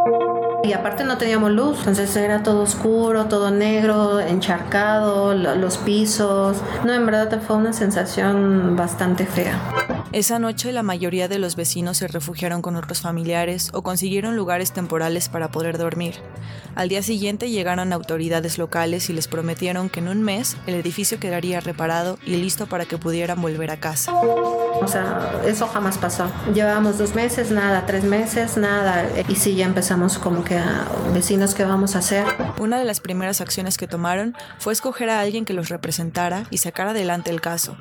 Y aparte no teníamos luz, entonces era todo oscuro, todo negro, encharcado, los pisos. No, en verdad fue una sensación bastante fea. Esa noche la mayoría de los vecinos se refugiaron con otros familiares o consiguieron lugares temporales para poder dormir. Al día siguiente llegaron autoridades locales y les prometieron que en un mes el edificio quedaría reparado y listo para que pudieran volver a casa. O sea, eso jamás pasó. Llevábamos dos meses, nada, tres meses, nada. Y sí, ya empezamos como que a vecinos, ¿qué vamos a hacer? Una de las primeras acciones que tomaron fue escoger a alguien que los representara y sacar adelante el caso.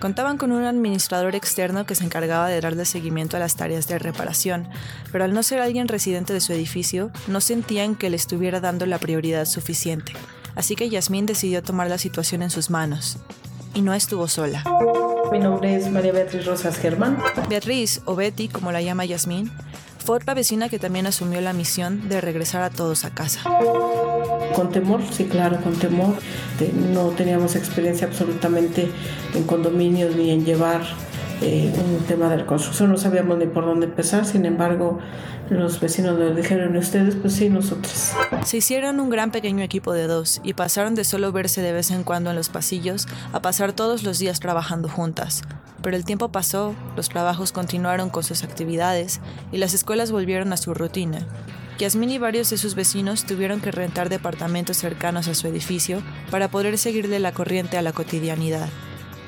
Contaban con un administrador externo que se encargaba de darle seguimiento a las tareas de reparación, pero al no ser alguien residente de su edificio, no sentían que le estuviera dando la prioridad suficiente. Así que Yasmín decidió tomar la situación en sus manos. Y no estuvo sola. Mi nombre es María Beatriz Rosas Germán. Beatriz, o Betty, como la llama Yasmín, fue otra vecina que también asumió la misión de regresar a todos a casa. Con temor, sí, claro, con temor. No teníamos experiencia absolutamente en condominios ni en llevar eh, un tema de reconstrucción, no sabíamos ni por dónde empezar, sin embargo los vecinos nos dijeron, ustedes? Pues sí, nosotros. Se hicieron un gran pequeño equipo de dos y pasaron de solo verse de vez en cuando en los pasillos a pasar todos los días trabajando juntas. Pero el tiempo pasó, los trabajos continuaron con sus actividades y las escuelas volvieron a su rutina. Yasmín y varios de sus vecinos tuvieron que rentar departamentos cercanos a su edificio para poder seguirle la corriente a la cotidianidad.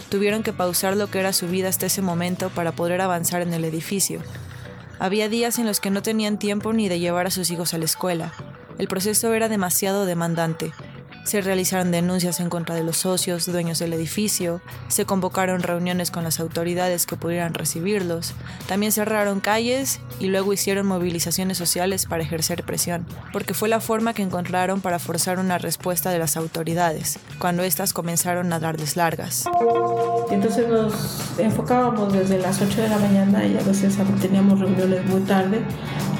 Tuvieron que pausar lo que era su vida hasta ese momento para poder avanzar en el edificio. Había días en los que no tenían tiempo ni de llevar a sus hijos a la escuela. El proceso era demasiado demandante se realizaron denuncias en contra de los socios, dueños del edificio, se convocaron reuniones con las autoridades que pudieran recibirlos, también cerraron calles y luego hicieron movilizaciones sociales para ejercer presión, porque fue la forma que encontraron para forzar una respuesta de las autoridades, cuando éstas comenzaron a darles largas. Entonces nos enfocábamos desde las 8 de la mañana y a veces teníamos reuniones muy tarde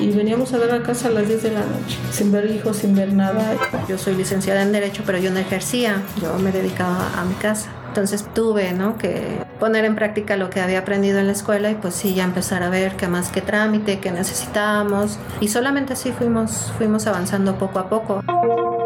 y veníamos a dar a casa a las 10 de la noche, sin ver hijos, sin ver nada. Yo soy licenciada en Derecho pero yo no ejercía, yo me dedicaba a mi casa. Entonces tuve ¿no? que poner en práctica lo que había aprendido en la escuela y pues sí, ya empezar a ver qué más que trámite, qué necesitábamos. Y solamente así fuimos, fuimos avanzando poco a poco.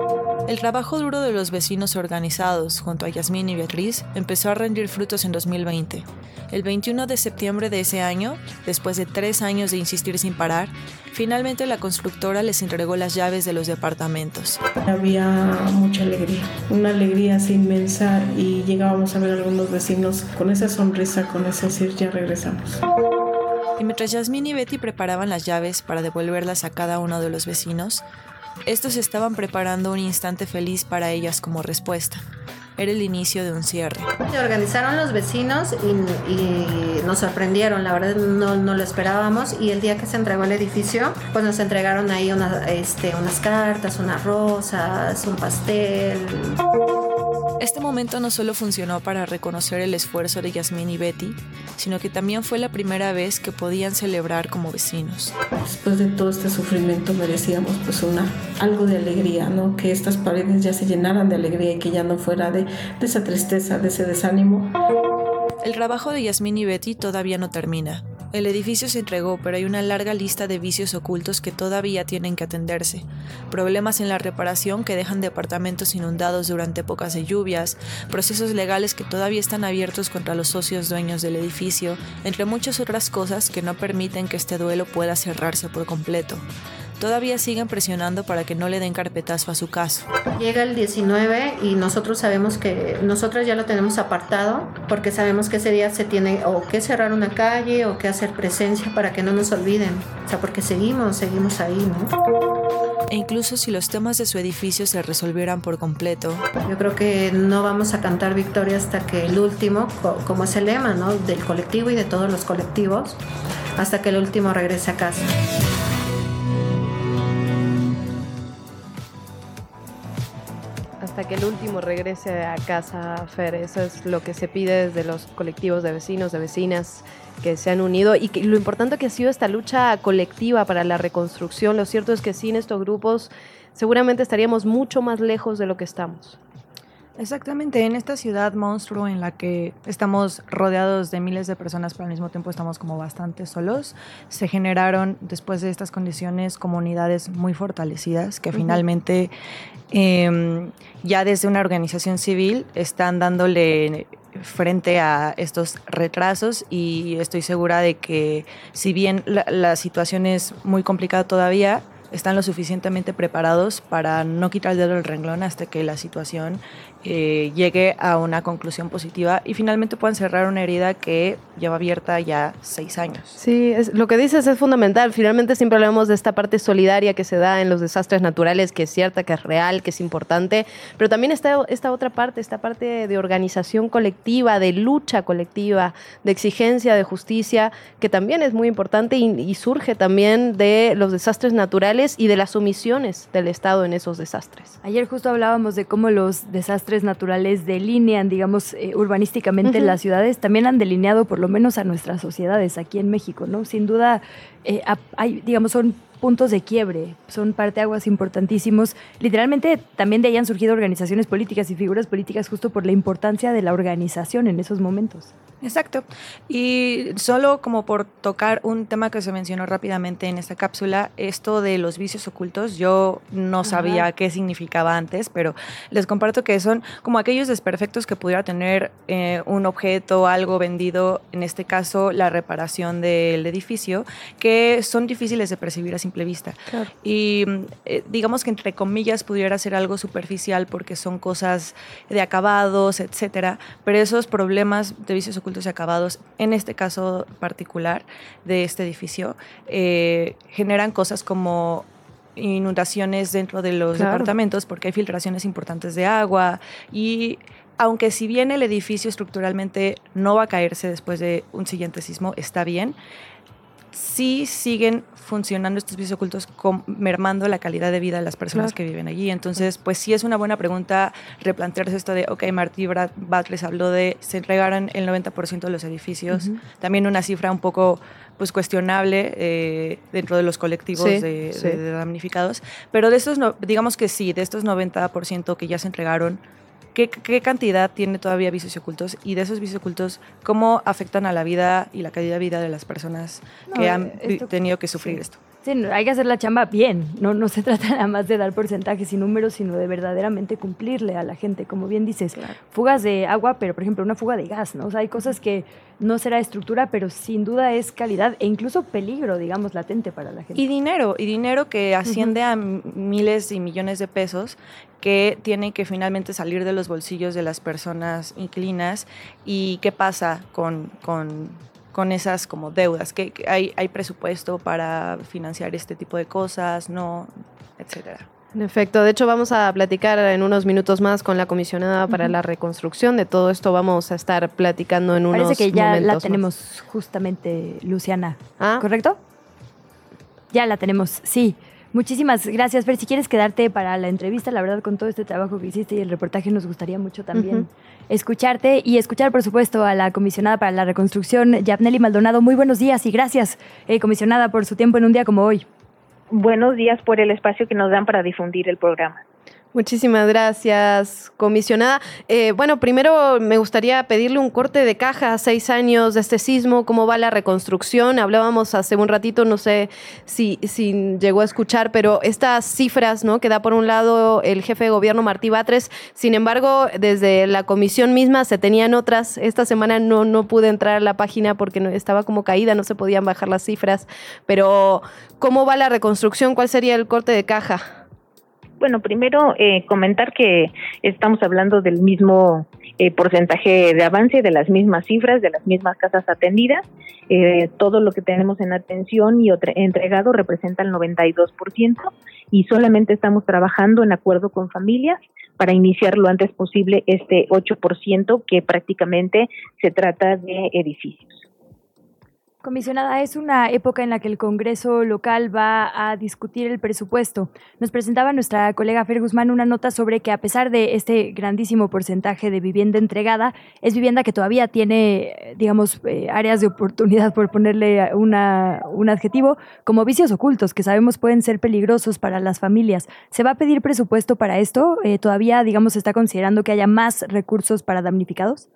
El trabajo duro de los vecinos organizados junto a Yasmín y Beatriz empezó a rendir frutos en 2020. El 21 de septiembre de ese año, después de tres años de insistir sin parar, finalmente la constructora les entregó las llaves de los departamentos. Había mucha alegría, una alegría así inmensa y llegábamos a ver a algunos vecinos con esa sonrisa, con ese decir ya regresamos. Y mientras Yasmín y Betty preparaban las llaves para devolverlas a cada uno de los vecinos, estos estaban preparando un instante feliz para ellas como respuesta. Era el inicio de un cierre. Se organizaron los vecinos y, nos sorprendieron, la verdad no, no, lo esperábamos y el día que se entregó el edificio, pues nos entregaron ahí este, unas cartas, unas rosas, un pastel. Este momento no solo funcionó para reconocer el esfuerzo de Yasmín y Betty, sino que también fue la primera vez que podían celebrar como vecinos. Después de todo este sufrimiento merecíamos pues una algo de alegría, ¿no? Que estas paredes ya se llenaran de alegría y que ya no fuera de, de esa tristeza, de ese desánimo. El trabajo de Yasmín y Betty todavía no termina. El edificio se entregó, pero hay una larga lista de vicios ocultos que todavía tienen que atenderse. Problemas en la reparación que dejan departamentos inundados durante épocas de lluvias, procesos legales que todavía están abiertos contra los socios dueños del edificio, entre muchas otras cosas que no permiten que este duelo pueda cerrarse por completo todavía siguen presionando para que no le den carpetazo a su caso. Llega el 19 y nosotros sabemos que nosotros ya lo tenemos apartado porque sabemos que ese día se tiene o que cerrar una calle o que hacer presencia para que no nos olviden. O sea, porque seguimos, seguimos ahí, ¿no? E incluso si los temas de su edificio se resolvieran por completo. Yo creo que no vamos a cantar victoria hasta que el último, como es el lema, ¿no? Del colectivo y de todos los colectivos, hasta que el último regrese a casa. Hasta que el último regrese a casa, Fer. Eso es lo que se pide desde los colectivos de vecinos, de vecinas que se han unido y lo importante que ha sido esta lucha colectiva para la reconstrucción. Lo cierto es que sin estos grupos seguramente estaríamos mucho más lejos de lo que estamos. Exactamente, en esta ciudad monstruo en la que estamos rodeados de miles de personas, pero al mismo tiempo estamos como bastante solos, se generaron después de estas condiciones comunidades muy fortalecidas que finalmente em, ya desde una organización civil están dándole frente a estos retrasos y estoy segura de que si bien la, la situación es muy complicada todavía, están lo suficientemente preparados para no quitar el dedo del renglón hasta que la situación eh, llegue a una conclusión positiva y finalmente puedan cerrar una herida que lleva abierta ya seis años. Sí, es, lo que dices es fundamental. Finalmente siempre hablamos de esta parte solidaria que se da en los desastres naturales, que es cierta, que es real, que es importante, pero también está esta otra parte, esta parte de organización colectiva, de lucha colectiva, de exigencia de justicia, que también es muy importante y, y surge también de los desastres naturales y de las omisiones del Estado en esos desastres. Ayer justo hablábamos de cómo los desastres naturales delinean, digamos, eh, urbanísticamente las ciudades, también han delineado por lo menos a nuestras sociedades aquí en México, ¿no? Sin duda, eh, hay, digamos, son puntos de quiebre, son parteaguas importantísimos. Literalmente también de ahí han surgido organizaciones políticas y figuras políticas justo por la importancia de la organización en esos momentos. Exacto. Y solo como por tocar un tema que se mencionó rápidamente en esta cápsula, esto de los vicios ocultos, yo no sabía qué significaba antes, pero les comparto que son como aquellos desperfectos que pudiera tener eh, un objeto, algo vendido, en este caso la reparación del edificio, que son difíciles de percibir a simple vista. Y eh, digamos que entre comillas pudiera ser algo superficial porque son cosas de acabados, etcétera, pero esos problemas de vicios ocultos y acabados, en este caso particular de este edificio, eh, generan cosas como inundaciones dentro de los departamentos porque hay filtraciones importantes de agua y aunque si bien el edificio estructuralmente no va a caerse después de un siguiente sismo, está bien, sí siguen funcionando estos vicios ocultos mermando la calidad de vida de las personas que viven allí. Entonces, pues sí es una buena pregunta replantearse esto de, ok, Martí Batres habló de, se entregaron el 90% de los edificios, también una cifra un poco pues cuestionable eh, dentro de los colectivos de, damnificados, pero de estos, digamos que sí, de estos 90% que ya se entregaron, ¿Qué, cantidad tiene todavía vicios ocultos? Y de esos vicios ocultos, ¿cómo afectan a la vida y la calidad de vida de las personas que han tenido que sufrir esto? Sí, hay que hacer la chamba bien. No, no se *laughs* trata nada más de dar porcentajes y números, sino de verdaderamente cumplirle a la gente. Como bien dices, fugas de agua, pero por ejemplo una fuga de gas, ¿no? O sea, hay cosas que no será estructura, pero sin duda es calidad e incluso peligro, digamos, latente para la gente. Y dinero, y dinero que asciende a miles y millones de pesos que tienen que finalmente salir de los bolsillos de las personas inquilinas. ¿Y qué pasa con, con con esas como deudas, que, hay, hay presupuesto para financiar este tipo de cosas, no, etcétera. En efecto, de hecho vamos a platicar en unos minutos más con la comisionada para la reconstrucción. De todo esto vamos a estar platicando en unos momentos Parece que ya la tenemos justamente, Luciana. ¿Ah? ¿Correcto? Ya la tenemos, sí. Muchísimas gracias, Fer. Si quieres quedarte para la entrevista, la verdad, con todo este trabajo que hiciste y el reportaje, nos gustaría mucho también escucharte y escuchar, por supuesto, a la comisionada para la reconstrucción, Yapneli Maldonado. Muy buenos días y gracias, eh, comisionada, por su tiempo en un día como hoy. Buenos días por el espacio que nos dan para difundir el programa. Muchísimas gracias, comisionada. Eh, bueno, primero me gustaría pedirle un corte de caja a seis años de este sismo, cómo va la reconstrucción. Hablábamos hace un ratito, no sé si, si llegó a escuchar, pero estas cifras ¿no? que da por un lado el jefe de gobierno Martí Batres, sin embargo, desde la comisión misma se tenían otras. Esta semana no, no pude entrar a la página porque estaba como caída, no se podían bajar las cifras. Pero, ¿cómo va la reconstrucción? ¿Cuál sería el corte de caja? Bueno, primero eh, comentar que estamos hablando del mismo eh, porcentaje de avance, de las mismas cifras, de las mismas casas atendidas. Eh, todo lo que tenemos en atención y entregado representa el 92% y solamente estamos trabajando en acuerdo con familias para iniciar lo antes posible este 8% que prácticamente se trata de edificios. Comisionada, es una época en la que el Congreso local va a discutir el presupuesto. Nos presentaba nuestra colega Fer Guzmán una nota sobre que a pesar de este grandísimo porcentaje de vivienda entregada, es vivienda que todavía tiene, digamos, eh, áreas de oportunidad, por ponerle una, un adjetivo, como vicios ocultos, que sabemos pueden ser peligrosos para las familias. ¿Se va a pedir presupuesto para esto? Eh, ¿Todavía, digamos, está considerando que haya más recursos para damnificados?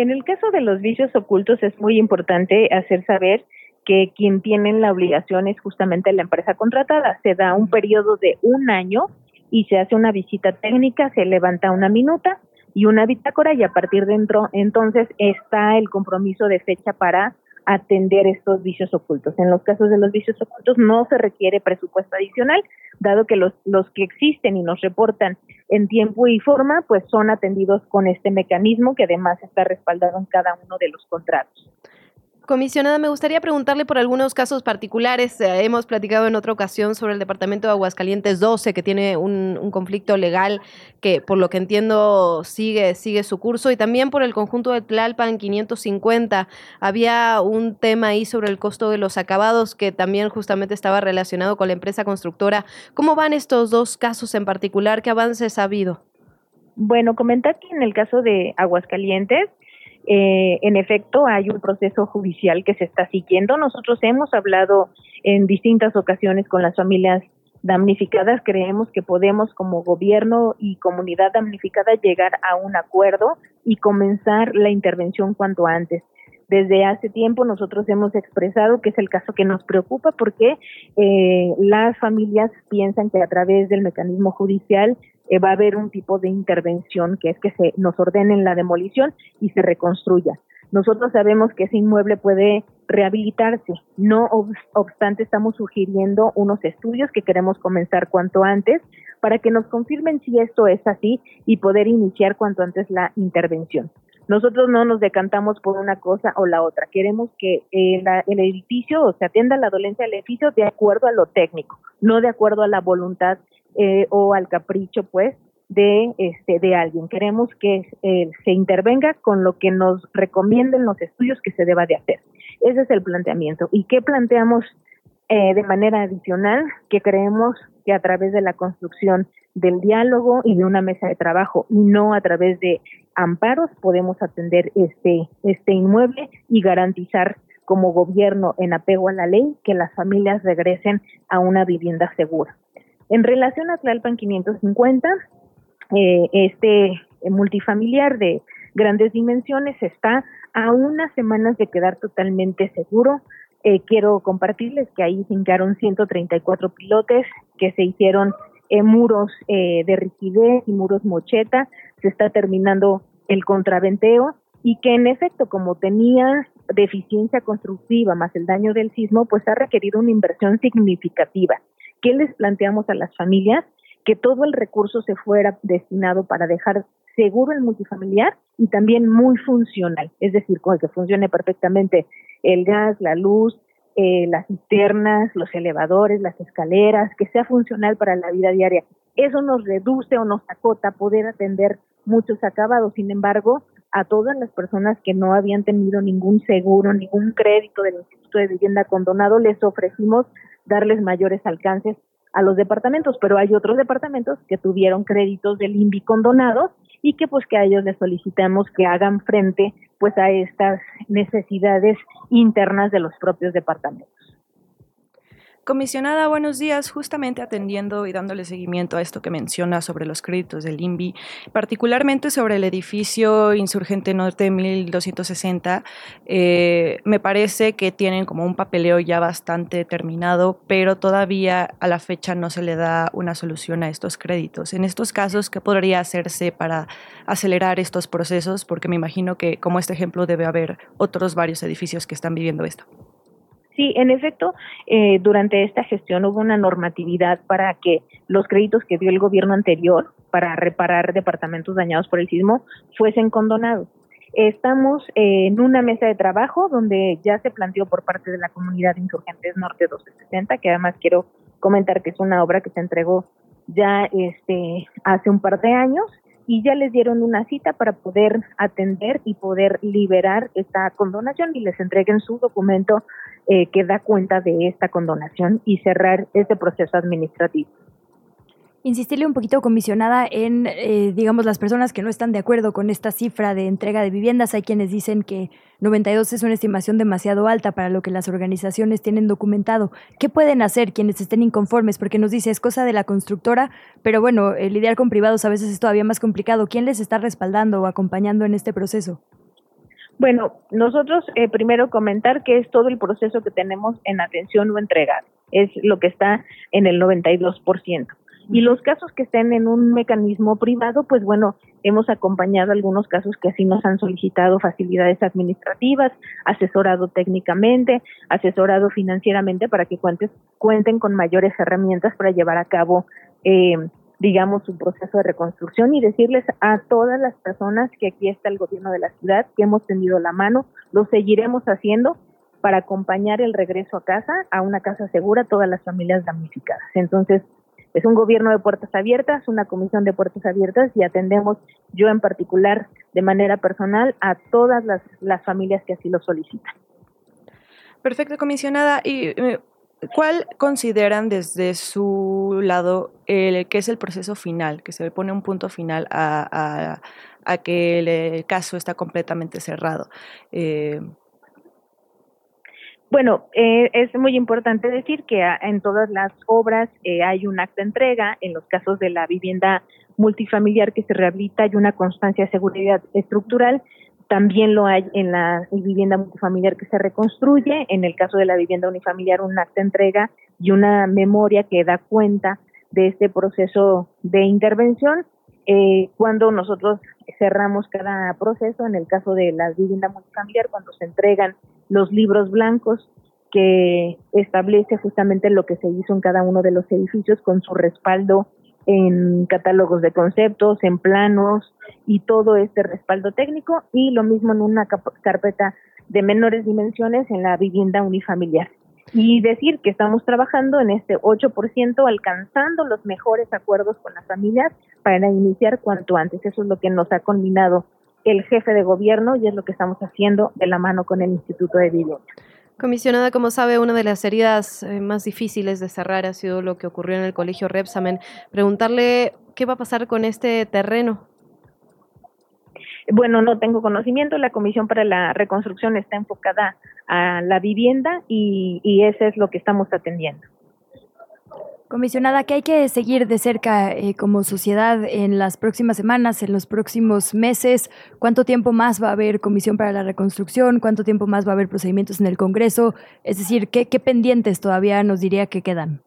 En el caso de los vicios ocultos es muy importante hacer saber que quien tiene la obligación es justamente la empresa contratada. Se da un periodo de un año y se hace una visita técnica, se levanta una minuta y una bitácora y a partir de entonces está el compromiso de fecha para atender estos vicios ocultos. En los casos de los vicios ocultos no se requiere presupuesto adicional, dado que los, los que existen y nos reportan en tiempo y forma, pues son atendidos con este mecanismo que además está respaldado en cada uno de los contratos. Comisionada, me gustaría preguntarle por algunos casos particulares. Eh, hemos platicado en otra ocasión sobre el Departamento de Aguascalientes 12, que tiene un, conflicto legal que, por lo que entiendo, sigue, sigue su curso, y también por el conjunto de Tlalpan 550. Había un tema ahí sobre el costo de los acabados que también justamente estaba relacionado con la empresa constructora. ¿Cómo van estos dos casos en particular? ¿Qué avances ha habido? Bueno, comentar que en el caso de Aguascalientes, eh, en efecto, hay un proceso judicial que se está siguiendo. Nosotros hemos hablado en distintas ocasiones con las familias damnificadas. Creemos que podemos, como gobierno y comunidad damnificada, llegar a un acuerdo y comenzar la intervención cuanto antes. Desde hace tiempo nosotros hemos expresado que es el caso que nos preocupa porque eh, las familias piensan que a través del mecanismo judicial eh, va a haber un tipo de intervención que es que se nos ordenen la demolición y se reconstruya. Nosotros sabemos que ese inmueble puede rehabilitarse. No obstante, estamos sugiriendo unos estudios que queremos comenzar cuanto antes para que nos confirmen si esto es así y poder iniciar cuanto antes la intervención. Nosotros no nos decantamos por una cosa o la otra. Queremos que el edificio se atienda la dolencia del edificio de acuerdo a lo técnico, no de acuerdo a la voluntad eh, o al capricho, pues, de este de alguien. Queremos que eh, se intervenga con lo que nos recomienden los estudios que se deba de hacer. Ese es el planteamiento. ¿Y qué planteamos eh, de manera adicional? Que creemos que a través de la construcción del diálogo y de una mesa de trabajo y no a través de amparos podemos atender este este inmueble y garantizar como gobierno en apego a la ley que las familias regresen a una vivienda segura. En relación a Tlalpan 550, eh, este multifamiliar de grandes dimensiones está a unas semanas de quedar totalmente seguro. Eh, quiero compartirles que ahí se hincaron 134 pilotes que se hicieron en muros eh, de rigidez y muros mocheta. Se está terminando el contraventeo y que en efecto, como tenía deficiencia constructiva más el daño del sismo, pues ha requerido una inversión significativa. ¿Qué les planteamos a las familias? que todo el recurso se fuera destinado para dejar seguro el multifamiliar y también muy funcional, es decir, con que funcione perfectamente el gas, la luz, eh, las cisternas, los elevadores, las escaleras, que sea funcional para la vida diaria. Eso nos reduce o nos acota poder atender muchos acabados. Sin embargo, a todas las personas que no habían tenido ningún seguro, ningún crédito del Instituto de Vivienda Condonado, les ofrecimos darles mayores alcances a los departamentos, pero hay otros departamentos que tuvieron créditos del INVI condonados y que pues que a ellos les solicitamos que hagan frente pues a estas necesidades internas de los propios departamentos. Comisionada, buenos días. Justamente atendiendo y dándole seguimiento a esto que menciona sobre los créditos del INVI, particularmente sobre el edificio Insurgente Norte 1260, eh, me parece que tienen como un papeleo ya bastante terminado, pero todavía a la fecha no se le da una solución a estos créditos. En estos casos, ¿qué podría hacerse para acelerar estos procesos? Porque me imagino que, como este ejemplo, debe haber otros varios edificios que están viviendo esto. Sí, en efecto, eh, durante esta gestión hubo una normatividad para que los créditos que dio el gobierno anterior para reparar departamentos dañados por el sismo fuesen condonados. Estamos en una mesa de trabajo donde ya se planteó por parte de la comunidad de insurgentes Norte 260, que además quiero comentar que es una obra que se entregó ya este hace un par de años y ya les dieron una cita para poder atender y poder liberar esta condonación y les entreguen su documento eh, que da cuenta de esta condonación y cerrar este proceso administrativo insistirle un poquito, comisionada, en, eh, digamos, las personas que no están de acuerdo con esta cifra de entrega de viviendas. Hay quienes dicen que 92 es una estimación demasiado alta para lo que las organizaciones tienen documentado. ¿Qué pueden hacer quienes estén inconformes? Porque nos dice, es cosa de la constructora, pero bueno, lidiar con privados a veces es todavía más complicado. ¿Quién les está respaldando o acompañando en este proceso? Bueno, nosotros eh, primero comentar que es todo el proceso que tenemos en atención o entrega. Es lo que está en el 92%. Y los casos que estén en un mecanismo privado, pues bueno, hemos acompañado algunos casos que así nos han solicitado facilidades administrativas, asesorado técnicamente, asesorado financieramente para que cuentes, cuenten con mayores herramientas para llevar a cabo, eh, digamos, su proceso de reconstrucción y decirles a todas las personas que aquí está el gobierno de la ciudad, que hemos tendido la mano, lo seguiremos haciendo para acompañar el regreso a casa, a una casa segura, todas las familias damnificadas. Entonces, es un gobierno de puertas abiertas, una comisión de puertas abiertas y atendemos yo en particular de manera personal a todas las, familias que así lo solicitan. Perfecto, comisionada. ¿Y eh, cuál consideran desde su lado el, que es el proceso final, que se le pone un punto final a, que el, caso está completamente cerrado? Eh, bueno, eh, es muy importante decir que en todas las obras eh, hay un acta de entrega. En los casos de la vivienda multifamiliar que se rehabilita hay una constancia de seguridad estructural. También lo hay en la vivienda multifamiliar que se reconstruye. En el caso de la vivienda unifamiliar, un acta de entrega y una memoria que da cuenta de este proceso de intervención. eh, cuando nosotros cerramos cada proceso, en el caso de la vivienda multifamiliar, cuando se entregan los libros blancos que establece justamente lo que se hizo en cada uno de los edificios con su respaldo en catálogos de conceptos, en planos y todo este respaldo técnico y lo mismo en una carpeta de menores dimensiones en la vivienda unifamiliar. Y decir que estamos trabajando en este 8%, alcanzando los mejores acuerdos con las familias para iniciar cuanto antes. Eso es lo que nos ha combinado el jefe de gobierno y es lo que estamos haciendo de la mano con el Instituto de Vivienda. Comisionada, como sabe, una de las heridas eh, más difíciles de cerrar ha sido lo que ocurrió en el colegio Repsamen. Preguntarle qué va a pasar con este terreno. Bueno, no tengo conocimiento. La Comisión para la Reconstrucción está enfocada a la vivienda y, y eso es lo que estamos atendiendo. Comisionada, ¿qué hay que seguir de cerca eh, como sociedad en las próximas semanas, en los próximos meses? ¿Cuánto tiempo más va a haber Comisión para la Reconstrucción? ¿Cuánto tiempo más va a haber procedimientos en el Congreso? Es decir, ¿qué, qué pendientes todavía nos diría que quedan?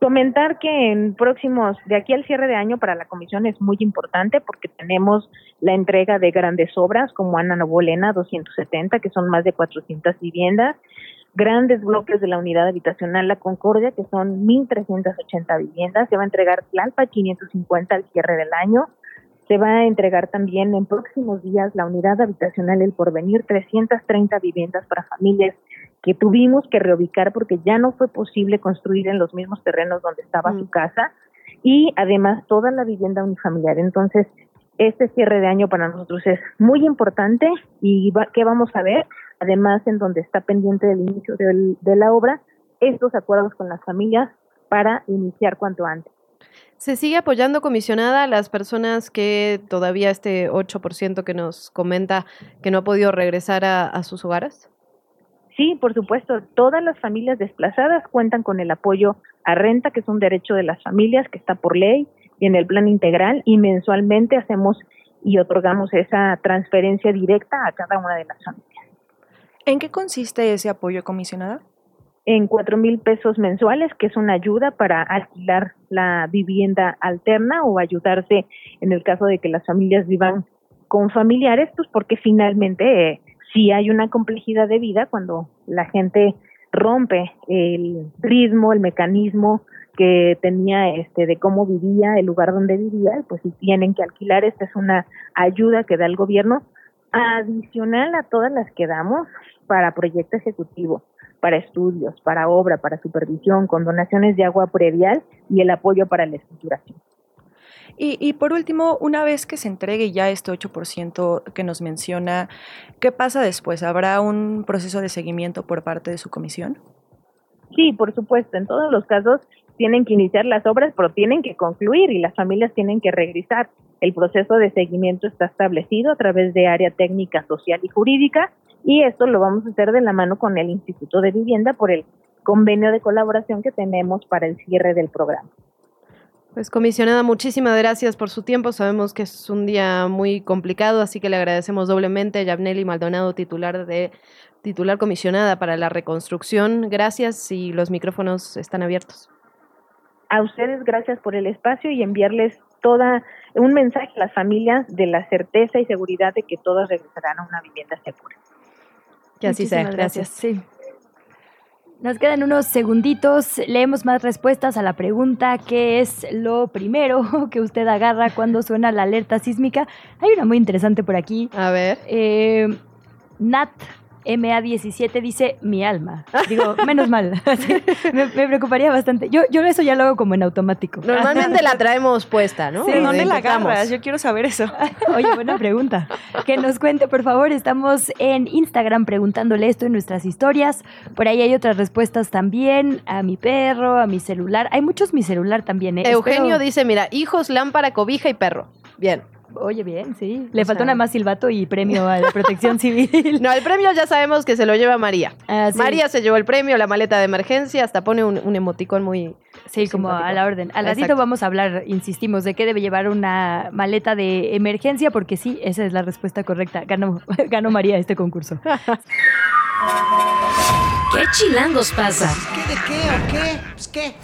Comentar que en próximos, de aquí al cierre de año para la comisión es muy importante porque tenemos la entrega de grandes obras como Ana Novolena 270, que son más de 400 viviendas, grandes bloques de la unidad habitacional La Concordia, que son 1.380 viviendas. Se va a entregar Tlalpa 550 al cierre del año. Se va a entregar también en próximos días la unidad habitacional El Porvenir, 330 viviendas para familias que tuvimos que reubicar porque ya no fue posible construir en los mismos terrenos donde estaba su mm. casa y además toda la vivienda unifamiliar. Entonces, este cierre de año para nosotros es muy importante y ¿qué vamos a ver? Además en donde está pendiente del inicio de la obra, estos acuerdos con las familias para iniciar cuanto antes. ¿Se sigue apoyando, comisionada, a las personas que todavía este 8% que nos comenta que no ha podido regresar a, sus hogares? Sí, por supuesto. Todas las familias desplazadas cuentan con el apoyo a renta, que es un derecho de las familias que está por ley y en el plan integral, y mensualmente hacemos y otorgamos esa transferencia directa a cada una de las familias. ¿En qué consiste ese apoyo, comisionada? En cuatro mil pesos mensuales, que es una ayuda para alquilar la vivienda alterna o ayudarse en el caso de que las familias vivan con familiares, pues porque finalmente eh, si hay una complejidad de vida cuando la gente rompe el ritmo, el mecanismo que tenía este de cómo vivía, el lugar donde vivía, pues si tienen que alquilar, esta es una ayuda que da el gobierno adicional a todas las que damos para proyecto ejecutivo, para estudios, para obra, para supervisión, con donaciones de agua previal y el apoyo para la estructuración. Y, y, por último, una vez que se entregue ya este 8% que nos menciona, ¿qué pasa después? ¿Habrá un proceso de seguimiento por parte de su comisión? Sí, por supuesto. En todos los casos tienen que iniciar las obras, pero tienen que concluir y las familias tienen que regresar. El proceso de seguimiento está establecido a través de área técnica, social y jurídica y esto lo vamos a hacer de la mano con el Instituto de Vivienda por el convenio de colaboración que tenemos para el cierre del programa. Pues comisionada, muchísimas gracias por su tiempo. Sabemos que es un día muy complicado, así que le agradecemos doblemente a Yabneli Maldonado, titular de titular comisionada para la reconstrucción. Gracias y los micrófonos están abiertos. A ustedes gracias por el espacio y enviarles toda un mensaje a las familias de la certeza y seguridad de que todas regresarán a una vivienda segura. Que así sea. Gracias. Sí. Nos quedan unos segunditos. Leemos más respuestas a la pregunta: ¿qué es lo primero *laughs* que usted agarra cuando suena la alerta sísmica? Hay una muy interesante por aquí. A ver. Eh, Nat MA17 dice mi alma. Digo, menos mal. *laughs* me, preocuparía bastante. Yo, yo eso ya lo hago como en automático. Normalmente la traemos puesta, ¿no? Sí, ¿dónde la agarras? Yo quiero saber eso. *laughs* Oye, buena pregunta. Que nos cuente, por favor. Estamos en Instagram preguntándole esto en nuestras historias. Por ahí hay otras respuestas también. A mi perro, a mi celular. Hay muchos mi celular también, ¿eh? Eugenio dice, mira, hijos, lámpara, cobija y perro. Bien. Oye, bien, sí. Le faltó nada más silbato y premio a la protección civil. *laughs* No, el premio ya sabemos que se lo lleva María. Ah, María se llevó el premio, la maleta de emergencia, hasta pone un, emoticón muy. Sí, como a la orden. Al ratito vamos a hablar, insistimos, de qué debe llevar una maleta de emergencia, porque sí, esa es la respuesta correcta. Ganó, *laughs* ganó María este concurso. *laughs* ¿Qué chilangos pasa? ¿Qué de qué o qué? Pues qué.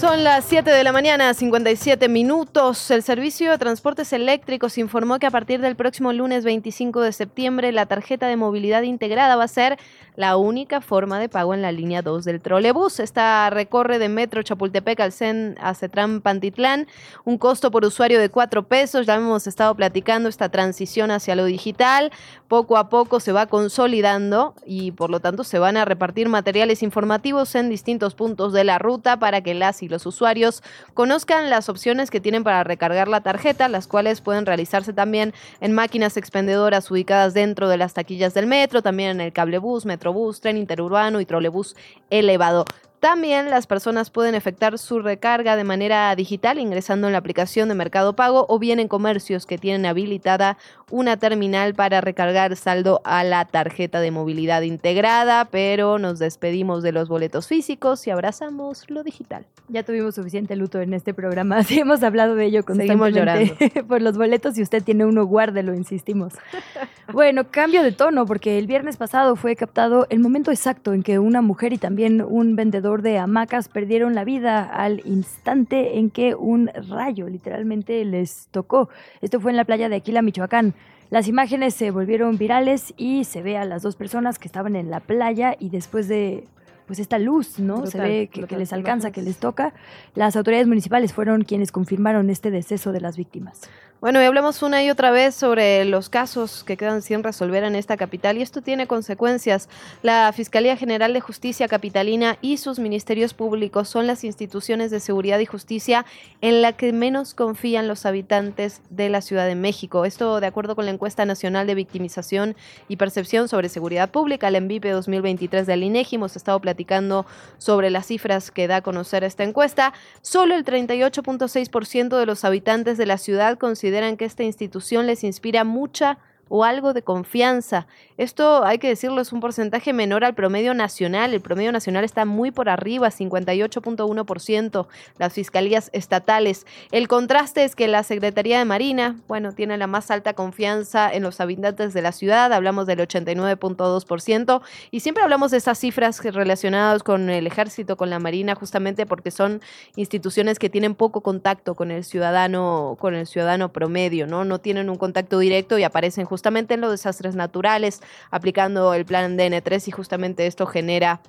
Son las 7 de la mañana, 57 minutos. El Servicio de Transportes Eléctricos informó que a partir del próximo lunes 25 de septiembre la tarjeta de movilidad integrada va a ser la única forma de pago en la línea 2 del trolebús. Esta recorre de Metro Chapultepec al CEN a Cetrán Pantitlán, un costo por usuario de 4 pesos. Ya hemos estado platicando esta transición hacia lo digital. Poco a poco se va consolidando y por lo tanto se van a repartir materiales informativos en distintos puntos de la ruta para que las y los usuarios conozcan las opciones que tienen para recargar la tarjeta, las cuales pueden realizarse también en máquinas expendedoras ubicadas dentro de las taquillas del metro, también en el cablebús, metrobús, tren interurbano y trolebús elevado. También las personas pueden efectuar su recarga de manera digital ingresando en la aplicación de Mercado Pago o bien en comercios que tienen habilitada una terminal para recargar saldo a la tarjeta de movilidad integrada, pero nos despedimos de los boletos físicos y abrazamos lo digital. Ya tuvimos suficiente luto en este programa, *laughs* sí hemos hablado de ello constantemente *laughs* por los boletos, si usted tiene uno, guárdelo, insistimos. *laughs* bueno, cambio de tono, porque el viernes pasado fue captado el momento exacto en que una mujer y también un vendedor de hamacas perdieron la vida al instante en que un rayo literalmente les tocó. Esto fue en la playa de Aquila, Michoacán. Las imágenes se volvieron virales y se ve a las dos personas que estaban en la playa y después de pues esta luz, ¿no? se ve que, les alcanza, que les toca. Las autoridades municipales fueron quienes confirmaron este deceso de las víctimas. Bueno, y hablamos una y otra vez sobre los casos que quedan sin resolver en esta capital y esto tiene consecuencias. La Fiscalía General de Justicia Capitalina y sus ministerios públicos son las instituciones de seguridad y justicia en la que menos confían los habitantes de la Ciudad de México. Esto de acuerdo con la encuesta nacional de victimización y percepción sobre seguridad pública, la ENVIPE 2023 del INEGI. Hemos estado platicando sobre las cifras que da a conocer esta encuesta. Solo el 38.6% de los habitantes de la ciudad consideran que esta institución les inspira mucha o algo de confianza. Esto, hay que decirlo, es un porcentaje menor al promedio nacional. El promedio nacional está muy por arriba, 58.1%, las fiscalías estatales. El contraste es que la Secretaría de Marina, bueno, tiene la más alta confianza en los habitantes de la ciudad, hablamos del 89.2%, y siempre hablamos de esas cifras relacionadas con el ejército, con la Marina, justamente porque son instituciones que tienen poco contacto con el ciudadano, con el ciudadano promedio, ¿no? No tienen un contacto directo y aparecen justamente en los desastres naturales, aplicando el plan DN3 y justamente esto genera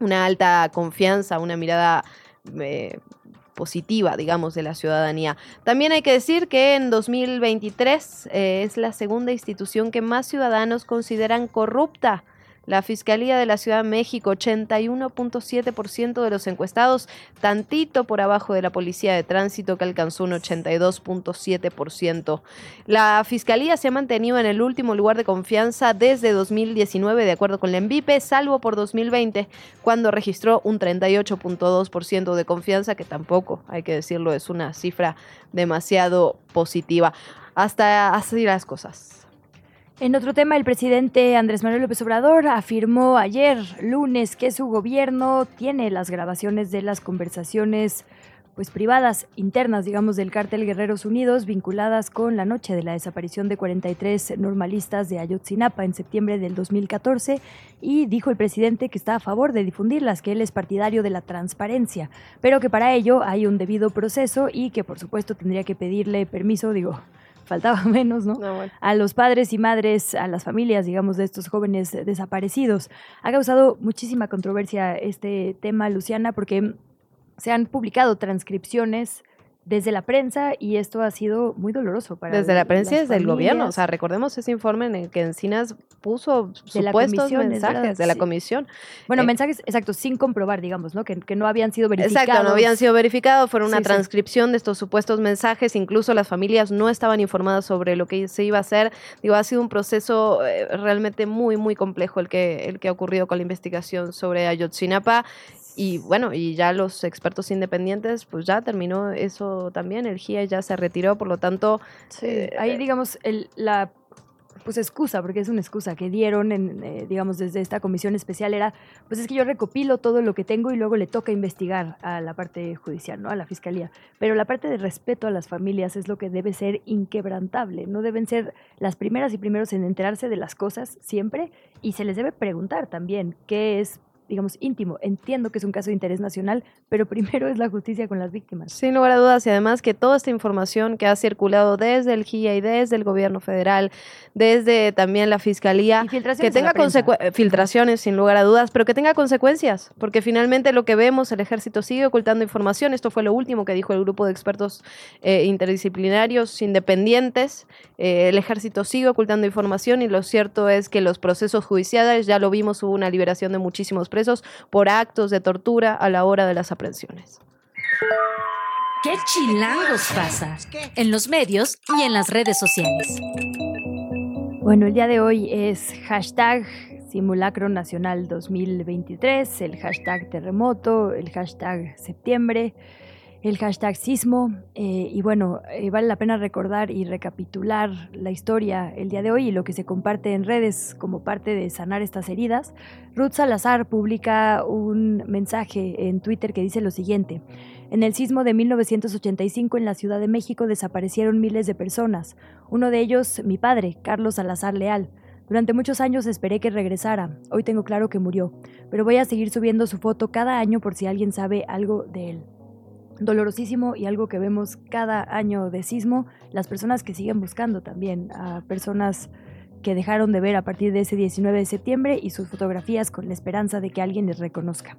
una alta confianza, una mirada eh, positiva, digamos, de la ciudadanía. También hay que decir que en 2023 eh, es la segunda institución que más ciudadanos consideran corrupta. La Fiscalía de la Ciudad de México, 81.7% de los encuestados, tantito por abajo de la Policía de Tránsito que alcanzó un 82.7%. La Fiscalía se ha mantenido en el último lugar de confianza desde 2019, de acuerdo con la ENVIPE, salvo por 2020, cuando registró un 38.2% de confianza, que tampoco, hay que decirlo, es una cifra demasiado positiva. Hasta así las cosas. En otro tema, el presidente Andrés Manuel López Obrador afirmó ayer, lunes, que su gobierno tiene las grabaciones de las conversaciones pues privadas internas, digamos, del cártel Guerreros Unidos vinculadas con la noche de la desaparición de 43 normalistas de Ayotzinapa en septiembre del 2014 y dijo el presidente que está a favor de difundirlas, que él es partidario de la transparencia, pero que para ello hay un debido proceso y que por supuesto tendría que pedirle permiso, digo, faltaba *laughs* menos, ¿no? No, bueno. a los padres y madres, a las familias, digamos, de estos jóvenes desaparecidos. Ha causado muchísima controversia este tema, Luciana, porque se han publicado transcripciones desde la prensa y esto ha sido muy doloroso para Desde la prensa y desde el gobierno. O sea, recordemos ese informe en el que Encinas puso De supuestos mensajes verdad, de la comisión. Bueno, Eh, mensajes, exacto, sin comprobar, digamos, ¿no? Que, que no habían sido verificados. Exacto, no habían sido verificados, fueron una Sí, sí. transcripción de estos supuestos mensajes, incluso las familias no estaban informadas sobre lo que se iba a hacer. Digo, ha sido un proceso eh, realmente muy, muy complejo el que, el que ha ocurrido con la investigación sobre Ayotzinapa. Y bueno, y ya los expertos independientes, pues ya terminó eso también, el GIE ya se retiró, por lo tanto, Sí, eh, ahí digamos el, la pues excusa, porque es una excusa que dieron en, eh, digamos desde esta comisión especial era, pues es que yo recopilo todo lo que tengo y luego le toca investigar a la parte judicial, ¿no? A la fiscalía. Pero la parte de respeto a las familias es lo que debe ser inquebrantable, no deben ser las primeras y primeros en enterarse de las cosas siempre y se les debe preguntar también qué es digamos, íntimo. Entiendo que es un caso de interés nacional, pero *laughs* primero es la justicia con las víctimas. Sin lugar a dudas, y además que toda esta información que ha circulado desde el GIA y desde el gobierno federal, desde también la fiscalía, que tenga filtraciones sin lugar a dudas, pero que tenga consecuencias, porque finalmente lo que vemos, el ejército sigue ocultando información, esto fue lo último que dijo el grupo de expertos eh, interdisciplinarios independientes, eh, el ejército sigue ocultando información y lo cierto es que los procesos judiciales, ya lo vimos, hubo una liberación de muchísimos presos por actos de tortura a la hora de las aprehensiones. ¿Qué chilangos pasa? En los medios y en las redes sociales. Bueno, el día de hoy es hashtag Simulacro Nacional 2023, el hashtag terremoto, el hashtag septiembre, el hashtag sismo. Eh, y bueno, eh, vale la pena recordar y recapitular la historia el día de hoy y lo que se comparte en redes como parte de sanar estas heridas. Ruth Salazar publica un mensaje en Twitter que dice lo siguiente. En el sismo de 1985 en la Ciudad de México desaparecieron miles de personas. Uno de ellos, mi padre, Carlos Salazar Leal. Durante muchos años esperé que regresara. Hoy tengo claro que murió, pero voy a seguir subiendo su foto cada año por si alguien sabe algo de él dolorosísimo y algo que vemos cada año de sismo, las personas que siguen buscando también, a personas que dejaron de ver a partir de ese 19 de septiembre y sus fotografías con la esperanza de que alguien les reconozca.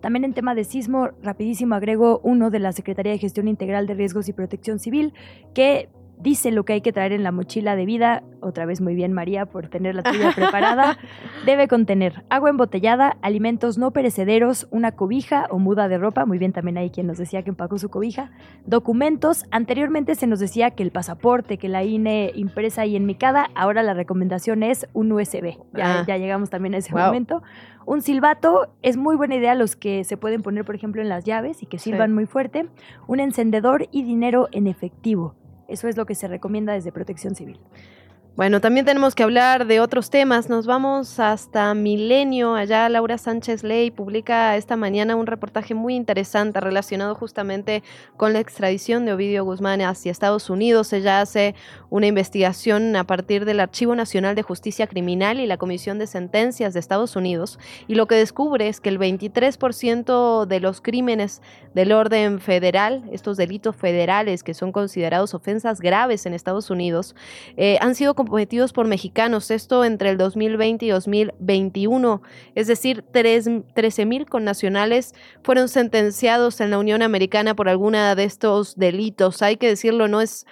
También en tema de sismo, rapidísimo agrego uno de la Secretaría de Gestión Integral de Riesgos y Protección Civil, que dice lo que hay que traer en la mochila de vida, otra vez muy bien María por tener la tuya preparada, *laughs* debe contener agua embotellada, alimentos no perecederos, una cobija o muda de ropa, muy bien también hay quien nos decía que empacó su cobija, documentos, anteriormente se nos decía que el pasaporte, que la INE impresa y enmicada, ahora la recomendación es un USB, ya, ah. llegamos también a ese momento. Un silbato es muy buena idea los que se pueden poner, por ejemplo, en las llaves y que silban muy fuerte. Un encendedor y dinero en efectivo. Eso es lo que se recomienda desde Protección Civil. Bueno, también tenemos que hablar de otros temas. Nos vamos hasta Milenio. Allá Laura Sánchez Ley publica esta mañana un reportaje muy interesante relacionado justamente con la extradición de Ovidio Guzmán hacia Estados Unidos. Ella hace una investigación a partir del Archivo Nacional de Justicia Criminal y la Comisión de Sentencias de Estados Unidos. Y lo que descubre es que el 23% de los crímenes del orden federal, estos delitos federales que son considerados ofensas graves en Estados Unidos, eh, han sido cometidos por mexicanos, esto entre el 2020 y 2021, es decir, 13.000 connacionales fueron sentenciados en la Unión Americana por alguna de estos delitos. Hay que decirlo, no es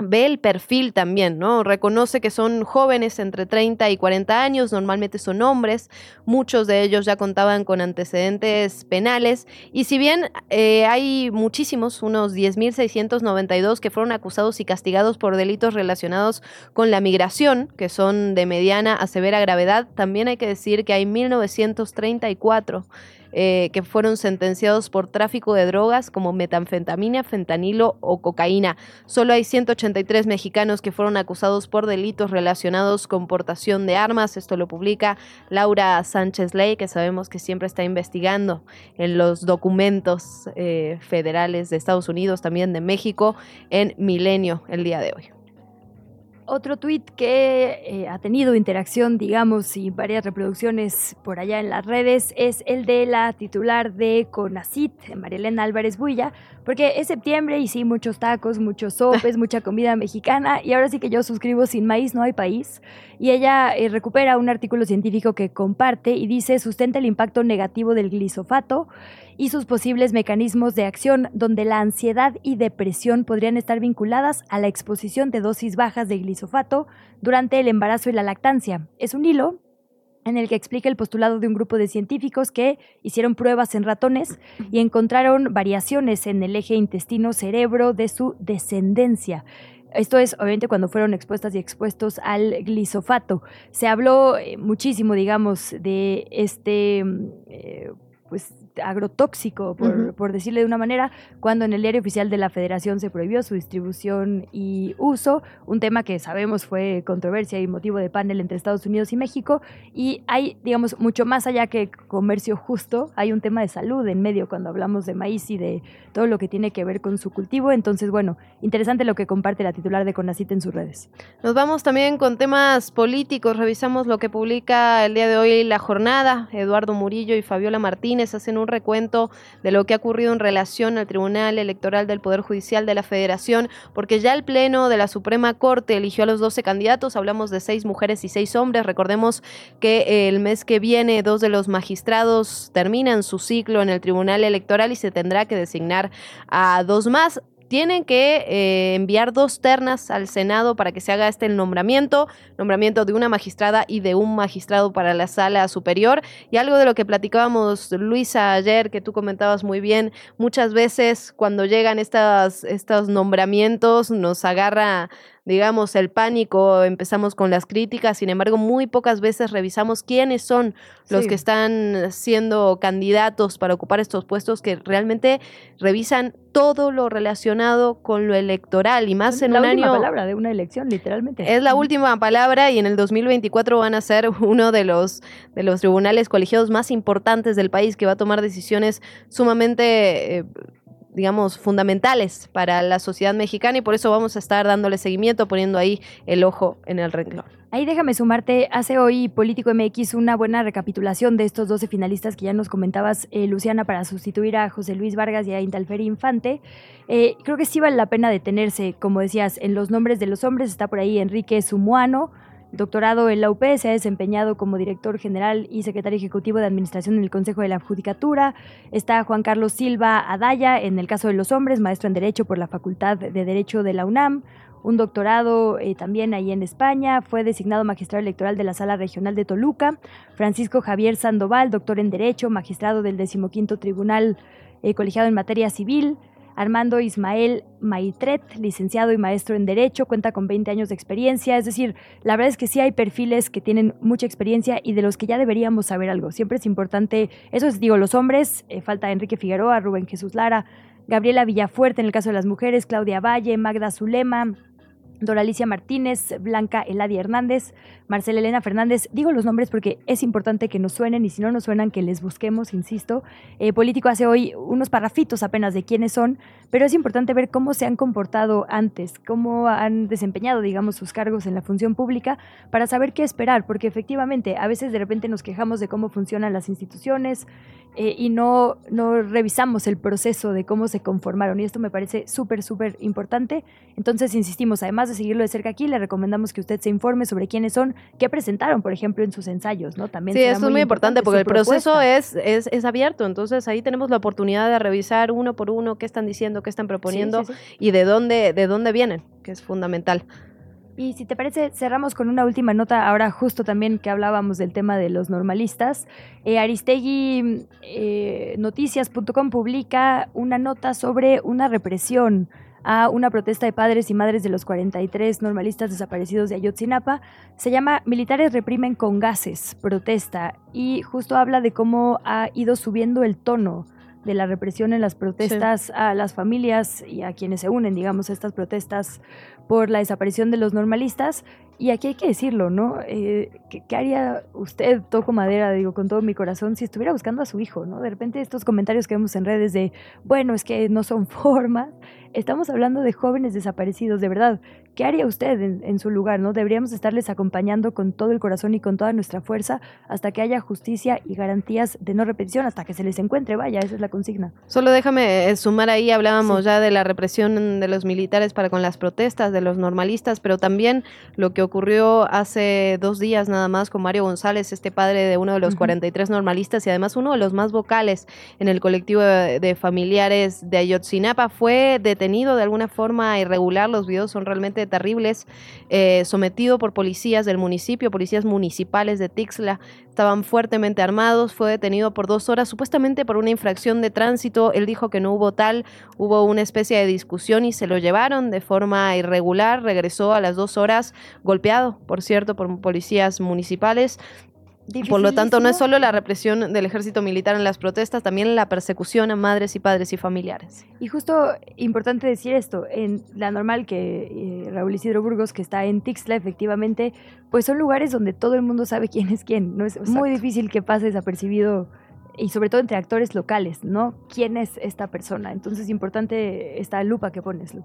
ve el perfil también, ¿no? Reconoce que son jóvenes entre 30 y 40 años, normalmente son hombres, muchos de ellos ya contaban con antecedentes penales y si bien eh, hay muchísimos, unos 10.692 que fueron acusados y castigados por delitos relacionados con la migración, que son de mediana a severa gravedad, también hay que decir que hay 1.934 eh, que fueron sentenciados por tráfico de drogas como metanfetamina, fentanilo o cocaína. Solo hay 183 mexicanos que fueron acusados por delitos relacionados con portación de armas. Esto lo publica Laura Sánchez Ley, que sabemos que siempre está investigando en los documentos eh, federales de Estados Unidos, también de México, en Milenio el día de hoy. Otro tuit que eh, ha tenido interacción, digamos, y varias reproducciones por allá en las redes es el de la titular de CONACIT, Marilena Álvarez Builla, porque es septiembre y sí, muchos tacos, muchos sopes, *laughs* mucha comida mexicana, y ahora sí que yo suscribo Sin Maíz no hay país, y ella eh, recupera un artículo científico que comparte y dice sustenta el impacto negativo del glisofato y sus posibles mecanismos de acción, donde la ansiedad y depresión podrían estar vinculadas a la exposición de dosis bajas de glisofato durante el embarazo y la lactancia. Es un hilo en el que explica el postulado de un grupo de científicos que hicieron pruebas en ratones y encontraron variaciones en el eje intestino-cerebro de su descendencia. Esto es obviamente cuando fueron expuestas y expuestos al glisofato. Se habló eh, muchísimo, digamos, de este mm, eh, pues agrotóxico, por, por, decirle de una manera, cuando en el diario oficial de la Federación se prohibió su distribución y uso, un tema que sabemos fue controversia y motivo de panel entre Estados Unidos y México, y hay, digamos, mucho más allá que comercio justo, hay un tema de salud en medio cuando hablamos de maíz y de todo lo que tiene que ver con su cultivo, entonces, bueno, interesante lo que comparte la titular de CONACIT en sus redes. Nos vamos también con temas políticos, revisamos lo que publica el día de hoy la jornada, Eduardo Murillo y Fabiola Martínez hacen un recuento de lo que ha ocurrido en relación al Tribunal Electoral del Poder Judicial de la Federación, porque ya el Pleno de la Suprema Corte eligió a los 12 candidatos, hablamos de seis mujeres y seis hombres, recordemos que el mes que viene dos de los magistrados terminan su ciclo en el Tribunal Electoral y se tendrá que designar a dos más tienen que eh, enviar dos ternas al Senado para que se haga este nombramiento, nombramiento de una magistrada y de un magistrado para la sala superior. Y algo de lo que platicábamos, Luisa, ayer, que tú comentabas muy bien, muchas veces cuando llegan estas, estos nombramientos nos agarra digamos, el pánico, empezamos con las críticas, sin embargo, muy pocas veces revisamos quiénes son los que están siendo candidatos para ocupar estos puestos que realmente revisan todo lo relacionado con lo electoral y más en la un última año palabra de una elección literalmente. Es la última palabra y en el 2024 van a ser *laughs* uno de los de los tribunales colegiados más importantes del país que va a tomar decisiones sumamente eh, digamos, fundamentales para la sociedad mexicana y por eso vamos a estar dándole seguimiento, poniendo ahí el ojo en el renglón. Ahí déjame sumarte, hace hoy Político MX una buena recapitulación de estos 12 finalistas que ya nos comentabas, eh, Luciana, para sustituir a José Luis Vargas y a Intalferi Infante. Eh, creo que sí vale la pena detenerse, como decías, en los nombres de los hombres, está por ahí Enrique Sumuano, Doctorado en la UP, se ha desempeñado como director general y secretario ejecutivo de administración en el Consejo de la Judicatura. Está Juan Carlos Silva Adaya, en el caso de los hombres, maestro en Derecho por la Facultad de Derecho de la UNAM. Un doctorado eh, también ahí en España. Fue designado magistrado electoral de la Sala Regional de Toluca. Francisco Javier Sandoval, doctor en Derecho, magistrado del decimoquinto Tribunal eh, Colegiado en Materia Civil. Armando Ismael Maitret, licenciado y maestro en Derecho, cuenta con 20 años de experiencia. Es decir, la verdad es que sí hay perfiles que tienen mucha experiencia y de los que ya deberíamos saber algo. Siempre es importante, eso es, digo, los hombres, eh, falta Enrique Figueroa, Rubén Jesús Lara, Gabriela Villafuerte en el caso de las mujeres, Claudia Valle, Magda Zulema, Doralicia Martínez, Blanca Eladia Hernández, Marcela Elena Fernández. Digo los nombres porque es importante que nos suenen y si no nos suenan que les busquemos, insisto. Eh, Político hace hoy unos parrafitos apenas de quiénes son, pero es importante ver cómo se han comportado antes, cómo han desempeñado, digamos, sus cargos en la función pública para saber qué esperar, porque efectivamente a veces de repente nos quejamos de cómo funcionan las instituciones eh, y no, no revisamos el proceso de cómo se conformaron y esto me parece súper, súper importante. Entonces, insistimos, además de seguirlo de cerca aquí, le recomendamos que usted se informe sobre quiénes son, qué presentaron, por ejemplo, en sus ensayos, ¿no? También sí, esto es muy importante, porque el proceso es, es, es, abierto, entonces ahí tenemos la oportunidad de revisar uno por uno qué están diciendo, qué están proponiendo y de dónde, de dónde vienen, que es fundamental. Y si te parece, cerramos con una última nota, ahora justo también que hablábamos del tema de los normalistas. Eh, Aristegui eh, Noticias.com publica una nota sobre una represión a una protesta de padres y madres de los 43 normalistas desaparecidos de Ayotzinapa. Se llama Militares reprimen con gases, protesta, y justo habla de cómo ha ido subiendo el tono de la represión en las protestas a las familias y a quienes se unen, digamos, a estas protestas por la desaparición de los normalistas. Y aquí hay que decirlo, ¿no? Eh, ¿qué, haría usted, toco madera, digo, con todo mi corazón, si estuviera buscando a su hijo, ¿no? De repente estos comentarios que vemos en redes de, bueno, es que no son *laughs* formas, estamos hablando de jóvenes desaparecidos, de verdad. ¿Qué haría usted en, su lugar, no? Deberíamos estarles acompañando con todo el corazón y con toda nuestra fuerza hasta que haya justicia y garantías de no repetición, hasta que se les encuentre, vaya, esa es la consigna. Solo déjame eh, sumar ahí, hablábamos ya de la represión de los militares para con las protestas, de los normalistas, pero también lo que ocurrió hace dos días nada más con Mario González, este padre de uno de los 43 normalistas y además uno de los más vocales en el colectivo de, familiares de Ayotzinapa, fue detenido de alguna forma irregular, los videos son realmente terribles, eh, sometido por policías del municipio, policías municipales de Tixla, estaban fuertemente armados, fue detenido por dos horas, supuestamente por una infracción de tránsito, él dijo que no hubo tal, hubo una especie de discusión y se lo llevaron de forma irregular, regresó a las dos horas golpeado, por cierto, por policías municipales Por lo tanto, no es solo la represión del ejército militar en las protestas, también la persecución a madres y padres y familiares. Y justo importante decir esto, en la normal que eh, Raúl Isidro Burgos, que está en Tixla, efectivamente, pues son lugares donde todo el mundo sabe quién es quién. No es muy difícil que pase desapercibido y sobre todo entre actores locales, ¿no? ¿Quién es esta persona? Entonces es importante esta lupa que pones, Lu.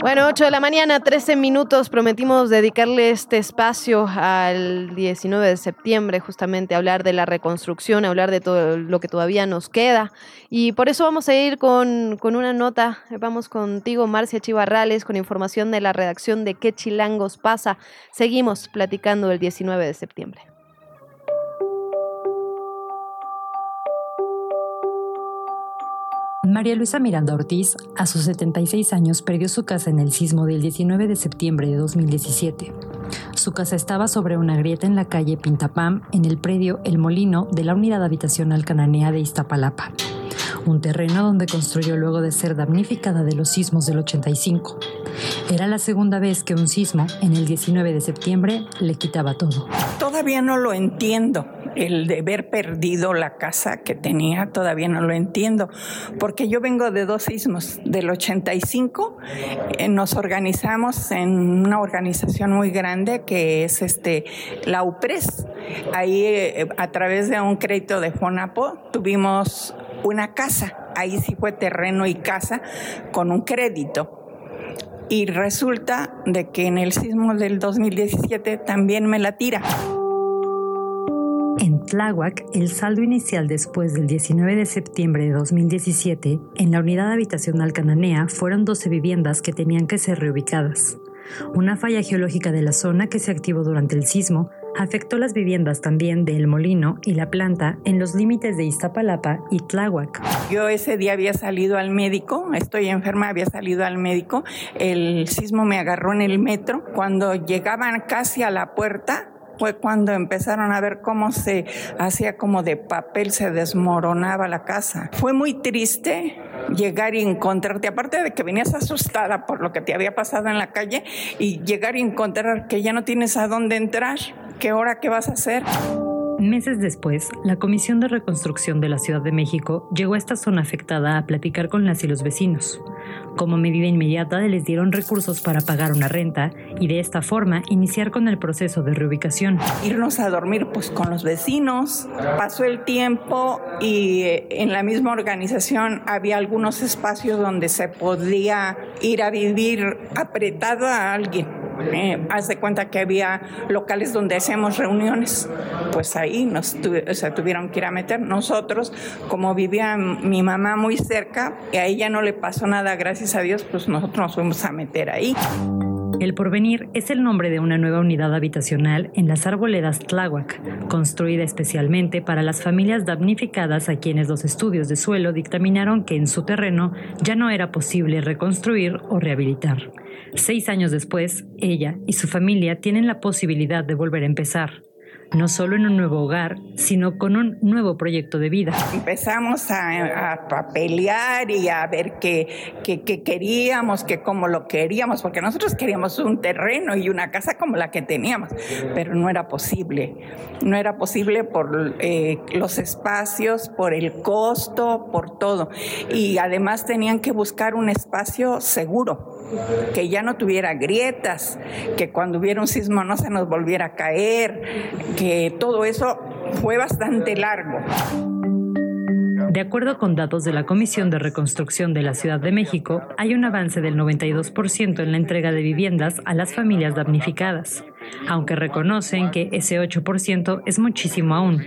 Bueno, 8 de la mañana, 13 minutos. Prometimos dedicarle este espacio al 19 de septiembre, justamente hablar de la reconstrucción, hablar de todo lo que todavía nos queda. Y por eso vamos a ir con, con una nota. Vamos contigo, Marcia Chivarrales, con información de la redacción de ¿Qué Chilangos pasa? Seguimos platicando el 19 de septiembre. María Luisa Miranda Ortiz, a sus 76 años, perdió su casa en el sismo del 19 de septiembre de 2017. Su casa estaba sobre una grieta en la calle Pintapam, en el predio El Molino de la unidad habitacional cananea de Iztapalapa, un terreno donde construyó luego de ser damnificada de los sismos del 85. Era la segunda vez que un sismo, en el 19 de septiembre, le quitaba todo. Todavía no lo entiendo el de haber perdido la casa que tenía, todavía no lo entiendo, porque yo vengo de dos sismos, del 85, eh, nos organizamos en una organización muy grande que es este la UPRES. Ahí eh, a través de un crédito de Fonapo tuvimos una casa, ahí sí fue terreno y casa con un crédito. Y resulta de que en el sismo del 2017 también me la tira. En Tláhuac, el saldo inicial después del 19 de septiembre de 2017, en la unidad habitacional cananea fueron 12 viviendas que tenían que ser reubicadas. Una falla geológica de la zona que se activó durante el sismo afectó las viviendas también de El Molino y La Planta en los límites de Iztapalapa y Tláhuac. Yo ese día había salido al médico, estoy enferma, había salido al médico, el sismo me agarró en el metro, cuando llegaban casi a la puerta, fue cuando empezaron a ver cómo se hacía como de papel, se desmoronaba la casa. Fue muy triste llegar y encontrarte, aparte de que venías asustada por lo que te había pasado en la calle, y llegar y encontrar que ya no tienes a dónde entrar, qué hora, qué vas a hacer. Meses después, la Comisión de Reconstrucción de la Ciudad de México llegó a esta zona afectada a platicar con las y los vecinos. Como medida inmediata les dieron recursos para pagar una renta y de esta forma iniciar con el proceso de reubicación. Irnos a dormir pues con los vecinos. Pasó el tiempo y eh, en la misma organización había algunos espacios donde se podía ir a vivir apretado a alguien eh, haz de cuenta que había locales donde hacíamos reuniones, pues ahí nos tuvieron que ir a meter. Nosotros, como vivía mi mamá muy cerca, y a ella no le pasó nada, gracias a Dios, pues nosotros nos fuimos a meter ahí. El Porvenir es el nombre de una nueva unidad habitacional en las arboledas Tláhuac, construida especialmente para las familias damnificadas a quienes los estudios de suelo dictaminaron que en su terreno ya no era posible reconstruir o rehabilitar. Seis años después, ella y su familia tienen la posibilidad de volver a empezar, no solo en un nuevo hogar, sino con un nuevo proyecto de vida. Empezamos a, pelear y a ver qué, queríamos, que cómo lo queríamos, porque nosotros queríamos un terreno y una casa como la que teníamos, pero no era posible. No era posible por eh, los espacios, por el costo, por todo. Y además tenían que buscar un espacio seguro, que ya no tuviera grietas, que cuando hubiera un sismo no se nos volviera a caer, que todo eso fue bastante largo. De acuerdo con datos de la Comisión de Reconstrucción de la Ciudad de México, hay un avance del 92% en la entrega de viviendas a las familias damnificadas, aunque reconocen que ese 8% es muchísimo aún,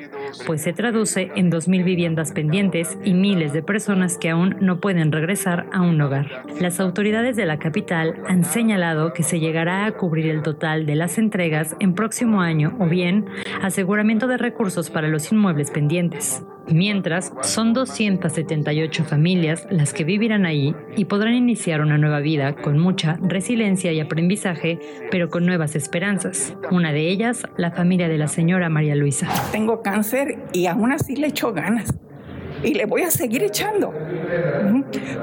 pues se traduce en 2.000 viviendas pendientes y miles de personas que aún no pueden regresar a un hogar. Las autoridades de la capital han señalado que se llegará a cubrir el total de las entregas en próximo año o bien aseguramiento de recursos para los inmuebles pendientes. Mientras, son 278 familias las que vivirán ahí y podrán iniciar una nueva vida con mucha resiliencia y aprendizaje, pero con nuevas esperanzas Una de ellas, la familia de la señora María Luisa. Tengo cáncer y aún así le echo ganas. Y le voy a seguir echando,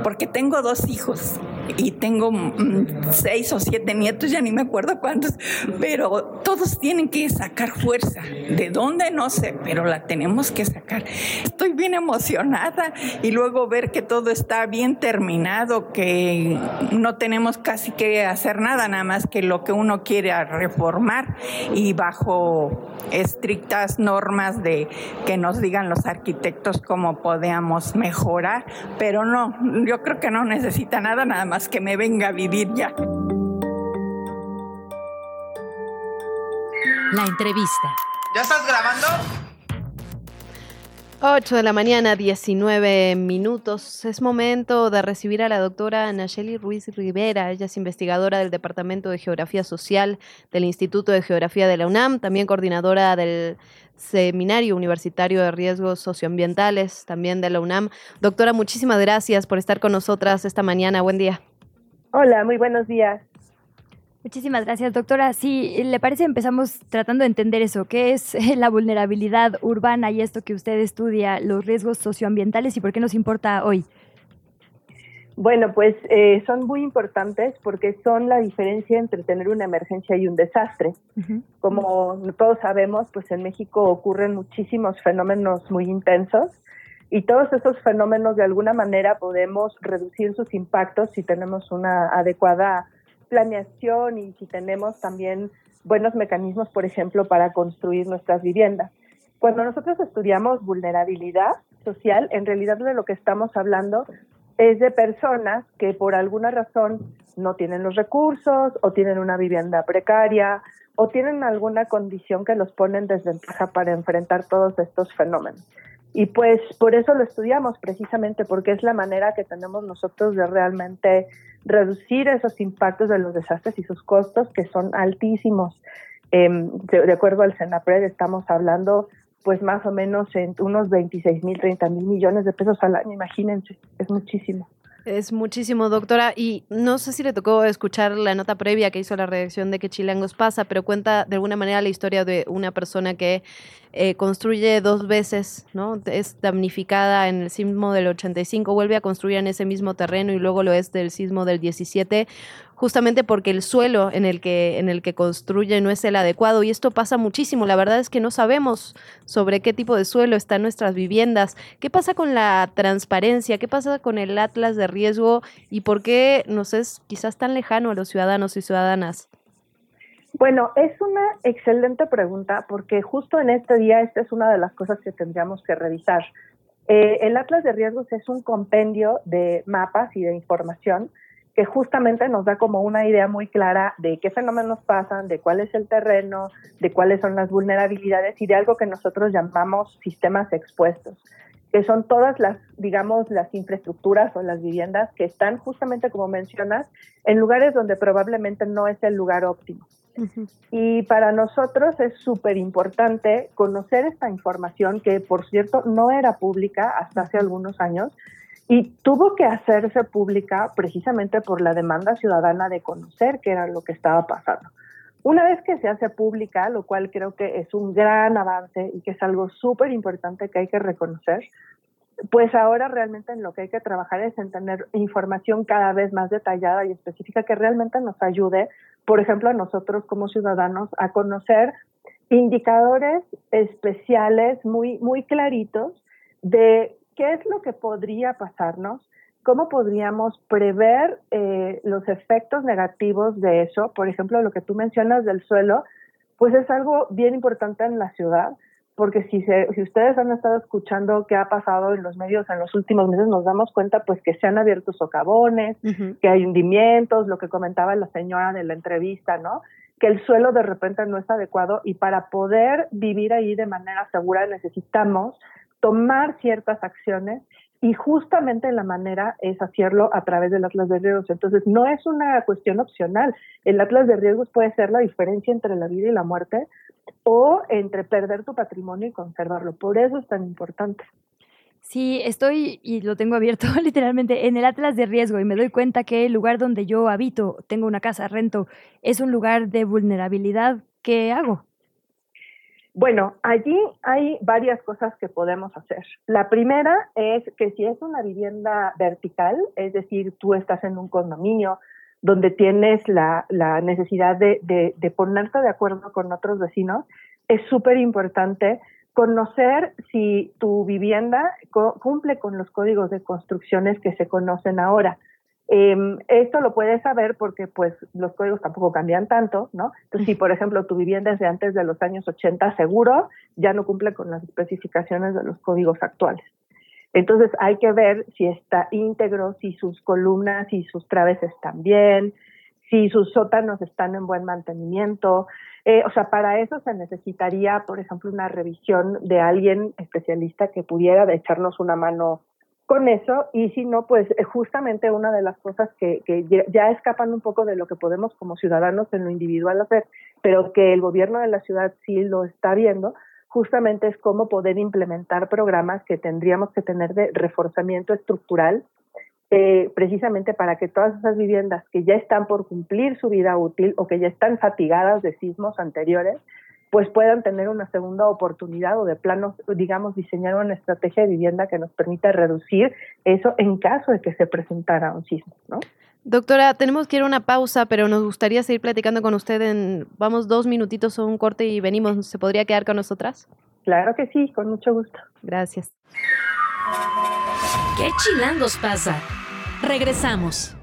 porque tengo dos hijos y tengo mm, seis o siete nietos, ya ni me acuerdo cuántos, pero todos tienen que sacar fuerza. ¿De dónde? No sé, pero la tenemos que sacar. Estoy bien emocionada y luego ver que todo está bien terminado, que no tenemos casi que hacer nada, nada más que lo que uno quiere reformar y bajo estrictas normas de que nos digan los arquitectos cómo podemos mejorar, pero no, yo creo que no necesita nada, nada más que me venga a vivir ya. La entrevista. ¿Ya estás grabando? 8 de la mañana, 19 minutos. Es momento de recibir a la doctora Nacheli Ruiz Rivera. Ella es investigadora del Departamento de Geografía Social del Instituto de Geografía de la UNAM, también coordinadora del Seminario Universitario de Riesgos Socioambientales, también de la UNAM. Doctora, muchísimas gracias por estar con nosotras esta mañana. Buen día. Hola, muy buenos días. Muchísimas gracias, doctora. Si le parece, empezamos tratando de entender eso, qué es *laughs* la vulnerabilidad urbana y esto que usted estudia, los riesgos socioambientales y por qué nos importa hoy. Bueno, pues eh, son muy importantes porque son la diferencia entre tener una emergencia y un desastre. Como todos sabemos, pues en México ocurren muchísimos fenómenos muy intensos y todos esos fenómenos de alguna manera podemos reducir sus impactos si tenemos una adecuada planeación y si tenemos también buenos mecanismos, por ejemplo, para construir nuestras viviendas. Cuando nosotros estudiamos vulnerabilidad social, en realidad de lo que estamos hablando es de personas que por alguna razón no tienen los recursos o tienen una vivienda precaria o tienen alguna condición que los pone en desventaja para enfrentar todos estos fenómenos. Y pues por eso lo estudiamos precisamente, porque es la manera que tenemos nosotros de realmente reducir esos impactos de los desastres y sus costos que son altísimos. Em, de, acuerdo al CENAPRED estamos hablando pues más o menos en unos 26 mil, 30 mil millones de pesos al año, imagínense, es muchísimo. Es muchísimo, doctora. Y no sé si le tocó escuchar la nota previa que hizo la redacción de que Chilangos pasa, pero cuenta de alguna manera la historia de una persona que eh, construye dos veces, ¿no? Es damnificada en el sismo del 85, vuelve a construir en ese mismo terreno y luego lo es del sismo del 17 justamente porque el suelo en el que en el que construye no es el adecuado y esto pasa muchísimo. La verdad es que no sabemos sobre qué tipo de suelo están nuestras viviendas. ¿Qué pasa con la transparencia? ¿Qué pasa con el atlas de riesgo y por qué nos es quizás tan lejano a los ciudadanos y ciudadanas? Bueno, es una excelente pregunta porque justo en este día esta es una de las cosas que tendríamos que revisar. Eh, el Atlas de Riesgos es un compendio de mapas y de información que justamente nos da como una idea muy clara de qué fenómenos pasan, de cuál es el terreno, de cuáles son las vulnerabilidades y de algo que nosotros llamamos sistemas expuestos, que son todas las, digamos, las infraestructuras o las viviendas que están justamente como mencionas en lugares donde probablemente no es el lugar óptimo. Y para nosotros es súper importante conocer esta información que, por cierto, no era pública hasta hace algunos años y tuvo que hacerse pública precisamente por la demanda ciudadana de conocer qué era lo que estaba pasando. Una vez que se hace pública, lo cual creo que es un gran avance y que es algo súper importante que hay que reconocer, pues ahora realmente en lo que hay que trabajar es en tener información cada vez más detallada y específica que realmente nos ayude, por ejemplo, a nosotros como ciudadanos a conocer indicadores especiales muy, muy claritos de qué es lo que podría pasarnos, cómo podríamos prever eh, los efectos negativos de eso. Por ejemplo, lo que tú mencionas del suelo, pues es algo bien importante en la ciudad, porque si, si ustedes han estado escuchando qué ha pasado en los medios en los últimos meses, nos damos cuenta pues que se han abierto socavones, que hay hundimientos, lo que comentaba la señora de la entrevista, ¿no? que el suelo de repente no es adecuado y para poder vivir ahí de manera segura necesitamos tomar ciertas acciones y justamente la manera es hacerlo a través del Atlas de Riesgos. Entonces, no es una cuestión opcional. El Atlas de Riesgos puede ser la diferencia entre la vida y la muerte o entre perder tu patrimonio y conservarlo. Por eso es tan importante. Sí, estoy y lo tengo abierto *laughs* literalmente en el Atlas de riesgo y me doy cuenta que el lugar donde yo habito, tengo una casa, rento, es un lugar de vulnerabilidad ¿qué hago? Bueno, allí hay varias cosas que podemos hacer. La primera es que si es una vivienda vertical, es decir, tú estás en un condominio donde tienes la, necesidad de, de, ponerte de acuerdo con otros vecinos, es súper importante conocer si tu vivienda cumple con los códigos de construcciones que se conocen ahora. Em, esto lo puedes saber porque pues los códigos tampoco cambian tanto, ¿no? Entonces, si por ejemplo tu vivienda es de antes de los años 80, seguro ya no cumple con las especificaciones de los códigos actuales. Entonces hay que ver si está íntegro, si sus columnas y sus traves están bien, si sus sótanos están en buen mantenimiento. Eh, o sea, para eso se necesitaría, por ejemplo, una revisión de alguien especialista que pudiera echarnos una mano con eso y si no, pues eh, justamente una de las cosas que, ya escapan un poco de lo que podemos como ciudadanos en lo individual hacer, pero que el gobierno de la ciudad sí lo está viendo, justamente es cómo poder implementar programas que tendríamos que tener de reforzamiento estructural, eh, precisamente para que todas esas viviendas que ya están por cumplir su vida útil o que ya están fatigadas de sismos anteriores, pues puedan tener una segunda oportunidad o de plano, digamos, diseñar una estrategia de vivienda que nos permita reducir eso en caso de que se presentara un sismo, ¿no? Doctora, tenemos que ir a una pausa, pero nos gustaría seguir platicando con usted en, vamos, dos minutitos o un corte y venimos. ¿Se podría quedar con nosotras? Claro que sí, con mucho gusto. Gracias. ¿Qué chilangos pasa? Regresamos.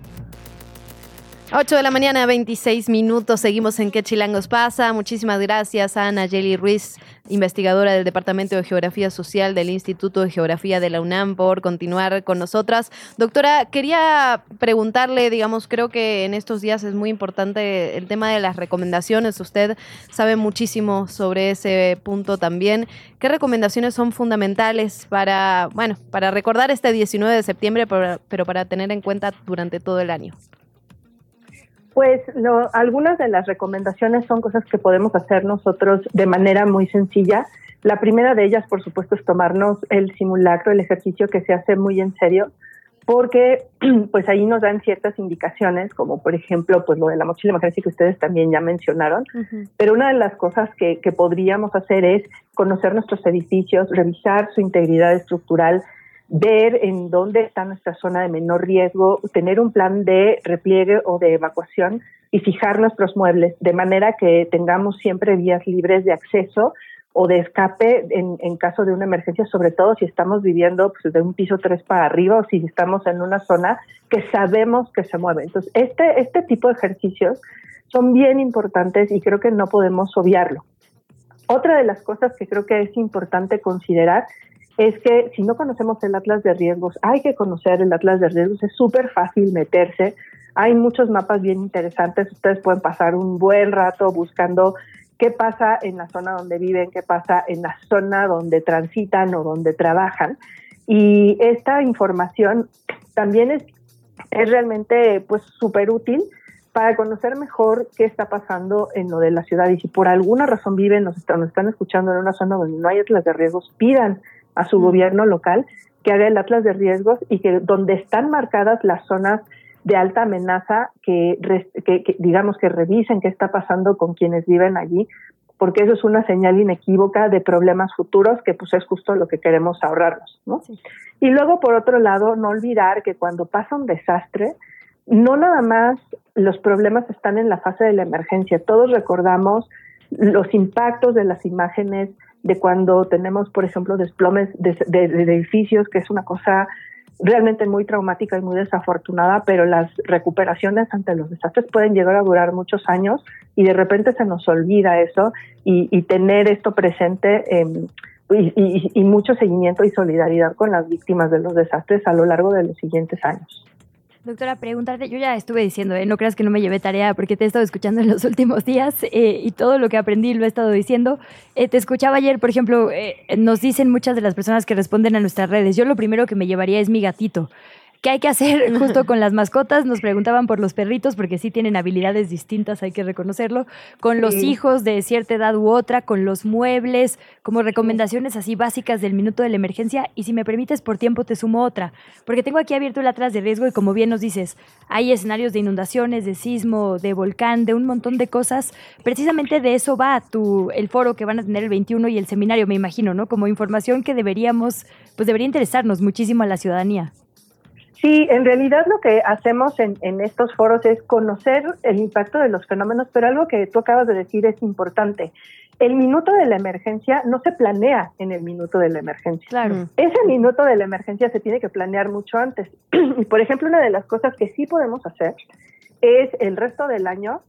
8 de la mañana, 26 minutos. Seguimos en ¿Qué Chilangos pasa? Muchísimas gracias a Ana Jelly Ruiz, investigadora del Departamento de Geografía Social del Instituto de Geografía de la UNAM, por continuar con nosotras. Doctora, quería preguntarle, digamos, creo que en estos días es muy importante el tema de las recomendaciones. Usted sabe muchísimo sobre ese punto también. ¿Qué recomendaciones son fundamentales para, bueno, para recordar este 19 de septiembre, pero para tener en cuenta durante todo el año? Pues algunas de las recomendaciones son cosas que podemos hacer nosotros de manera muy sencilla. La primera de ellas, por supuesto, es tomarnos el simulacro, el ejercicio que se hace muy en serio, porque *clears throat* pues ahí nos dan ciertas indicaciones, como por ejemplo, pues lo de la mochila emergencia que ustedes también ya mencionaron. Pero una de las cosas que, que podríamos hacer es conocer nuestros edificios, revisar su integridad estructural, ver en dónde está nuestra zona de menor riesgo, tener un plan de repliegue o de evacuación y fijar nuestros muebles de manera que tengamos siempre vías libres de acceso o de escape en, caso de una emergencia, sobre todo si estamos viviendo pues, de un piso 3 para arriba o si estamos en una zona que sabemos que se mueve. Entonces, este, este tipo de ejercicios son bien importantes y creo que no podemos obviarlo. Otra de las cosas que creo que es importante considerar es que si no conocemos el atlas de riesgos, hay que conocer el atlas de riesgos, es súper fácil meterse, hay muchos mapas bien interesantes, ustedes pueden pasar un buen rato buscando qué pasa en la zona donde viven, qué pasa en la zona donde transitan o donde trabajan. Y esta información también es, es realmente pues súper útil para conocer mejor qué está pasando en lo de la ciudad. Y si por alguna razón viven, nos están, nos están escuchando en una zona donde no hay atlas de riesgos, pidan a su gobierno local que haga el atlas de riesgos y que donde están marcadas las zonas de alta amenaza, que, digamos que revisen qué está pasando con quienes viven allí, porque eso es una señal inequívoca de problemas futuros que pues es justo lo que queremos ahorrarnos, ¿no? Y luego por otro lado, no olvidar que cuando pasa un desastre, no nada más los problemas están en la fase de la emergencia, todos recordamos los impactos de las imágenes de cuando tenemos, por ejemplo, desplomes de, edificios, que es una cosa realmente muy traumática y muy desafortunada, pero las recuperaciones ante los desastres pueden llegar a durar muchos años y de repente se nos olvida eso y, tener esto presente em, y, mucho seguimiento y solidaridad con las víctimas de los desastres a lo largo de los siguientes años. Doctora, preguntarte, yo ya estuve diciendo, ¿eh? no creas que no me llevé tarea porque te he estado escuchando en los *laughs* últimos días eh, y todo lo que aprendí lo he estado diciendo. Eh, te escuchaba ayer, por ejemplo, nos dicen muchas de las personas que responden a nuestras redes, yo lo primero que me llevaría es mi gatito. ¿Qué hay que hacer *laughs* justo con las mascotas? Nos preguntaban por los perritos, porque sí tienen habilidades distintas, hay que reconocerlo. Con los hijos de cierta edad u otra, con los muebles, como recomendaciones así básicas del minuto de la emergencia. Y si me permites, por tiempo te sumo otra, porque tengo aquí abierto el atlas de riesgo y como bien nos dices, hay escenarios de inundaciones, de sismo, de volcán, de un montón de cosas. Precisamente de eso va tu, el foro que van a tener el 21 y el seminario, me imagino, ¿no? Como información que deberíamos, pues debería interesarnos muchísimo a la ciudadanía. Sí, en realidad lo que hacemos en, en, estos foros es conocer el impacto de los fenómenos, pero algo que tú acabas de decir es importante. El minuto de la emergencia no se planea en el minuto de la emergencia. Claro. Ese minuto de la emergencia se tiene que planear mucho antes. *clears throat* y por ejemplo, una de las cosas que sí podemos hacer es el resto del año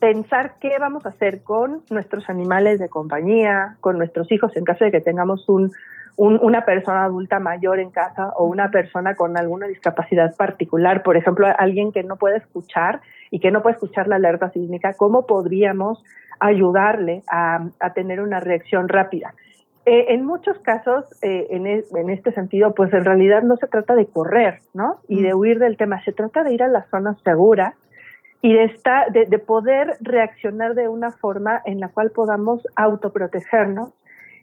pensar qué vamos a hacer con nuestros animales de compañía, con nuestros hijos en caso de que tengamos un, una persona adulta mayor en casa o una persona con alguna discapacidad particular, por ejemplo, alguien que no puede escuchar y que no puede escuchar la alerta sísmica, ¿cómo podríamos ayudarle a, tener una reacción rápida? Eh, en muchos casos, eh, en, en, este sentido, pues en realidad no se trata de correr, ¿no? Y de huir del tema, se trata de ir a la zona segura y de, estar, de, de poder reaccionar de una forma en la cual podamos autoprotegernos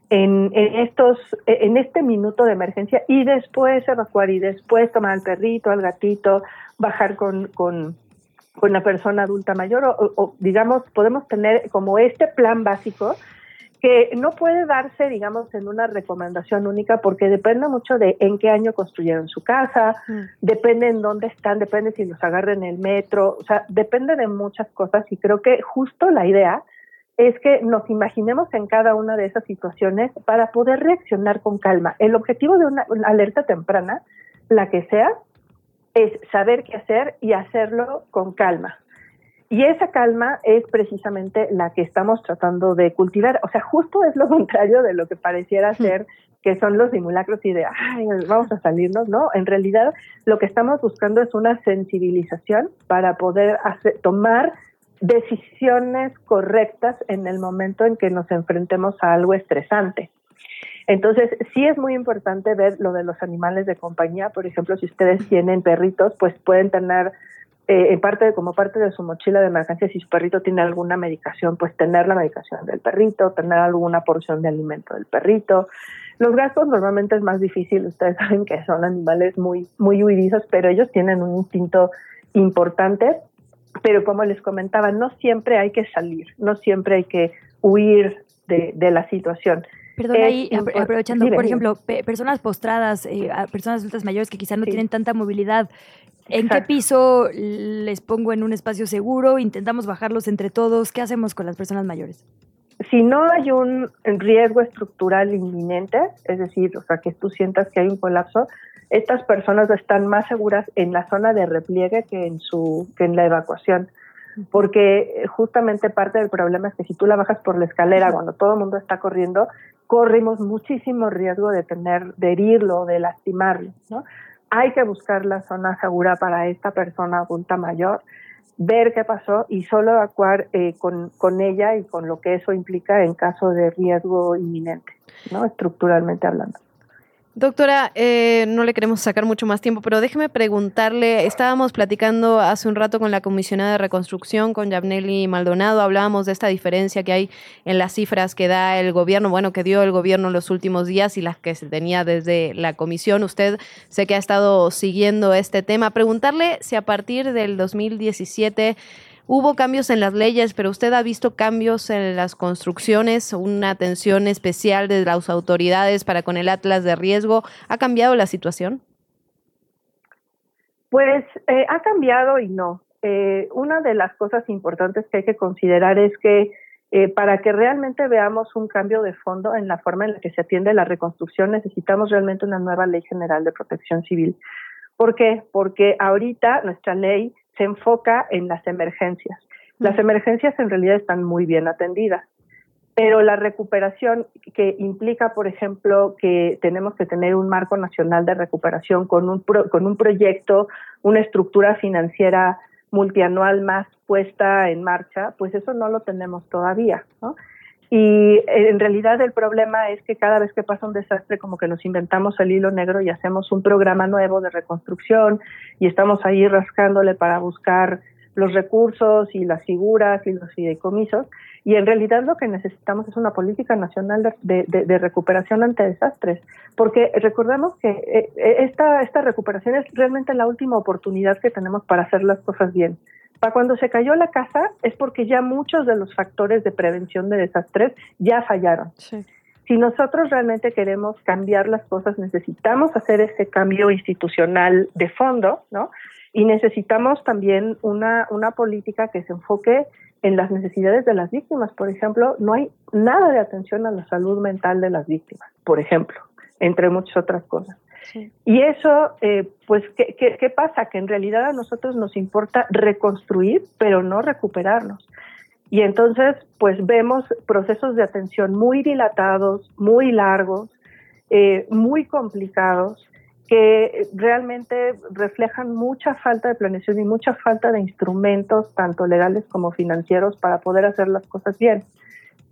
en, en, estos, en este minuto de emergencia y después evacuar y después tomar al perrito, al gatito, bajar con, con, con la persona adulta mayor o, digamos, podemos tener como este plan básico que no puede darse, digamos, en una recomendación única porque depende mucho de en qué año construyeron su casa, mm. depende en dónde están, depende si los agarren en el metro, o sea, depende de muchas cosas y creo que justo la idea es que nos imaginemos en cada una de esas situaciones para poder reaccionar con calma. El objetivo de una, alerta temprana, la que sea, es saber qué hacer y hacerlo con calma. Y esa calma es precisamente la que estamos tratando de cultivar. O sea, justo es lo *laughs* contrario de lo que pareciera ser que son los simulacros y de, ay, vamos a salirnos, ¿no? En realidad, lo que estamos buscando es una sensibilización para poder hacer, tomar decisiones correctas en el momento en que nos enfrentemos a algo estresante. Entonces, sí es muy importante ver lo de los animales de compañía. Por ejemplo, si ustedes tienen perritos, pues pueden tener, eh, en parte como parte de su mochila de emergencia, si su perrito tiene alguna medicación, pues tener la medicación del perrito, tener alguna porción de alimento del perrito. Los gatos normalmente es más difícil. Ustedes *laughs* saben que son animales muy, muy huidizos, pero ellos tienen un instinto importante pero como les comentaba, no siempre hay que salir, no siempre hay que huir de, la situación. Perdón, ahí aprovechando, por ejemplo, personas postradas, eh, personas adultas mayores que quizás no tienen tanta movilidad, ¿en qué piso les pongo en un espacio seguro? ¿Intentamos bajarlos entre todos? ¿Qué hacemos con las personas mayores? Si no hay un riesgo estructural inminente, es decir, o sea, que tú sientas que hay un colapso, estas personas están más seguras en la zona de repliegue que en su que en la evacuación porque justamente parte del problema es que si tú la bajas por la escalera cuando todo el mundo está corriendo corrimos muchísimo riesgo de tener de herirlo de lastimarlo no hay que buscar la zona segura para esta persona adulta mayor ver qué pasó y solo evacuar eh, con, con ella y con lo que eso implica en caso de riesgo inminente, ¿no? Estructuralmente hablando. Doctora, eh, no le queremos sacar mucho más tiempo, pero déjeme preguntarle, estábamos platicando hace un rato con la comisionada de reconstrucción, con Yabneli Maldonado, hablábamos de esta diferencia que hay en las cifras que da el gobierno, bueno, que dio el gobierno en los últimos días y las que se tenía desde la comisión. Usted sé que ha estado siguiendo este tema. Preguntarle si a partir del 2017 Hubo cambios en las leyes, pero usted ha visto cambios en las construcciones, una atención especial de las autoridades para con el Atlas de riesgo. ¿Ha cambiado la situación? Pues eh, ha cambiado y no. Eh, una de las cosas importantes que hay que considerar es que eh, para que realmente veamos un cambio de fondo en la forma en la que se atiende la reconstrucción, necesitamos realmente una nueva ley general de protección civil. ¿Por qué? Porque ahorita nuestra ley se enfoca en las emergencias. Las emergencias en realidad están muy bien atendidas, pero la recuperación que implica, por ejemplo, que tenemos que tener un marco nacional de recuperación con un, con un proyecto, una estructura financiera multianual más puesta en marcha, pues eso no lo tenemos todavía. Y en realidad el problema es que cada vez que pasa un desastre como que nos inventamos el hilo negro y hacemos un programa nuevo de reconstrucción y estamos ahí rascándole para buscar los recursos y las figuras y los fideicomisos. Y en realidad lo que necesitamos es una política nacional de, de, recuperación ante desastres, porque recordemos que eh, esta, esta recuperación es realmente la última oportunidad que tenemos para hacer las cosas bien. Para cuando se cayó la casa es porque ya muchos de los factores de prevención de desastres ya fallaron. Si nosotros realmente queremos cambiar las cosas, necesitamos hacer ese cambio institucional de fondo, ¿no? Y necesitamos también una, una política que se enfoque en las necesidades de las víctimas. Por ejemplo, no hay nada de atención a la salud mental de las víctimas, por ejemplo, entre muchas otras cosas. Y eso, eh, pues, ¿qué, ¿qué, pasa? Que en realidad a nosotros nos importa reconstruir, pero no recuperarnos. Y entonces, pues vemos procesos de atención muy dilatados, muy largos, eh, muy complicados, que realmente reflejan mucha falta de planeación y mucha falta de instrumentos, tanto legales como financieros, para poder hacer las cosas bien.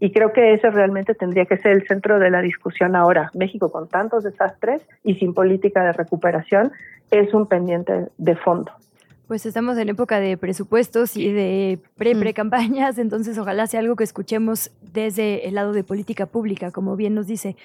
Y creo que ese realmente tendría que ser el centro de la discusión ahora. México, con tantos desastres y sin política de recuperación, es un pendiente de fondo. Pues estamos en época de presupuestos y de pre-pre-campañas, entonces ojalá sea algo que escuchemos desde el lado de política pública, como bien nos dice,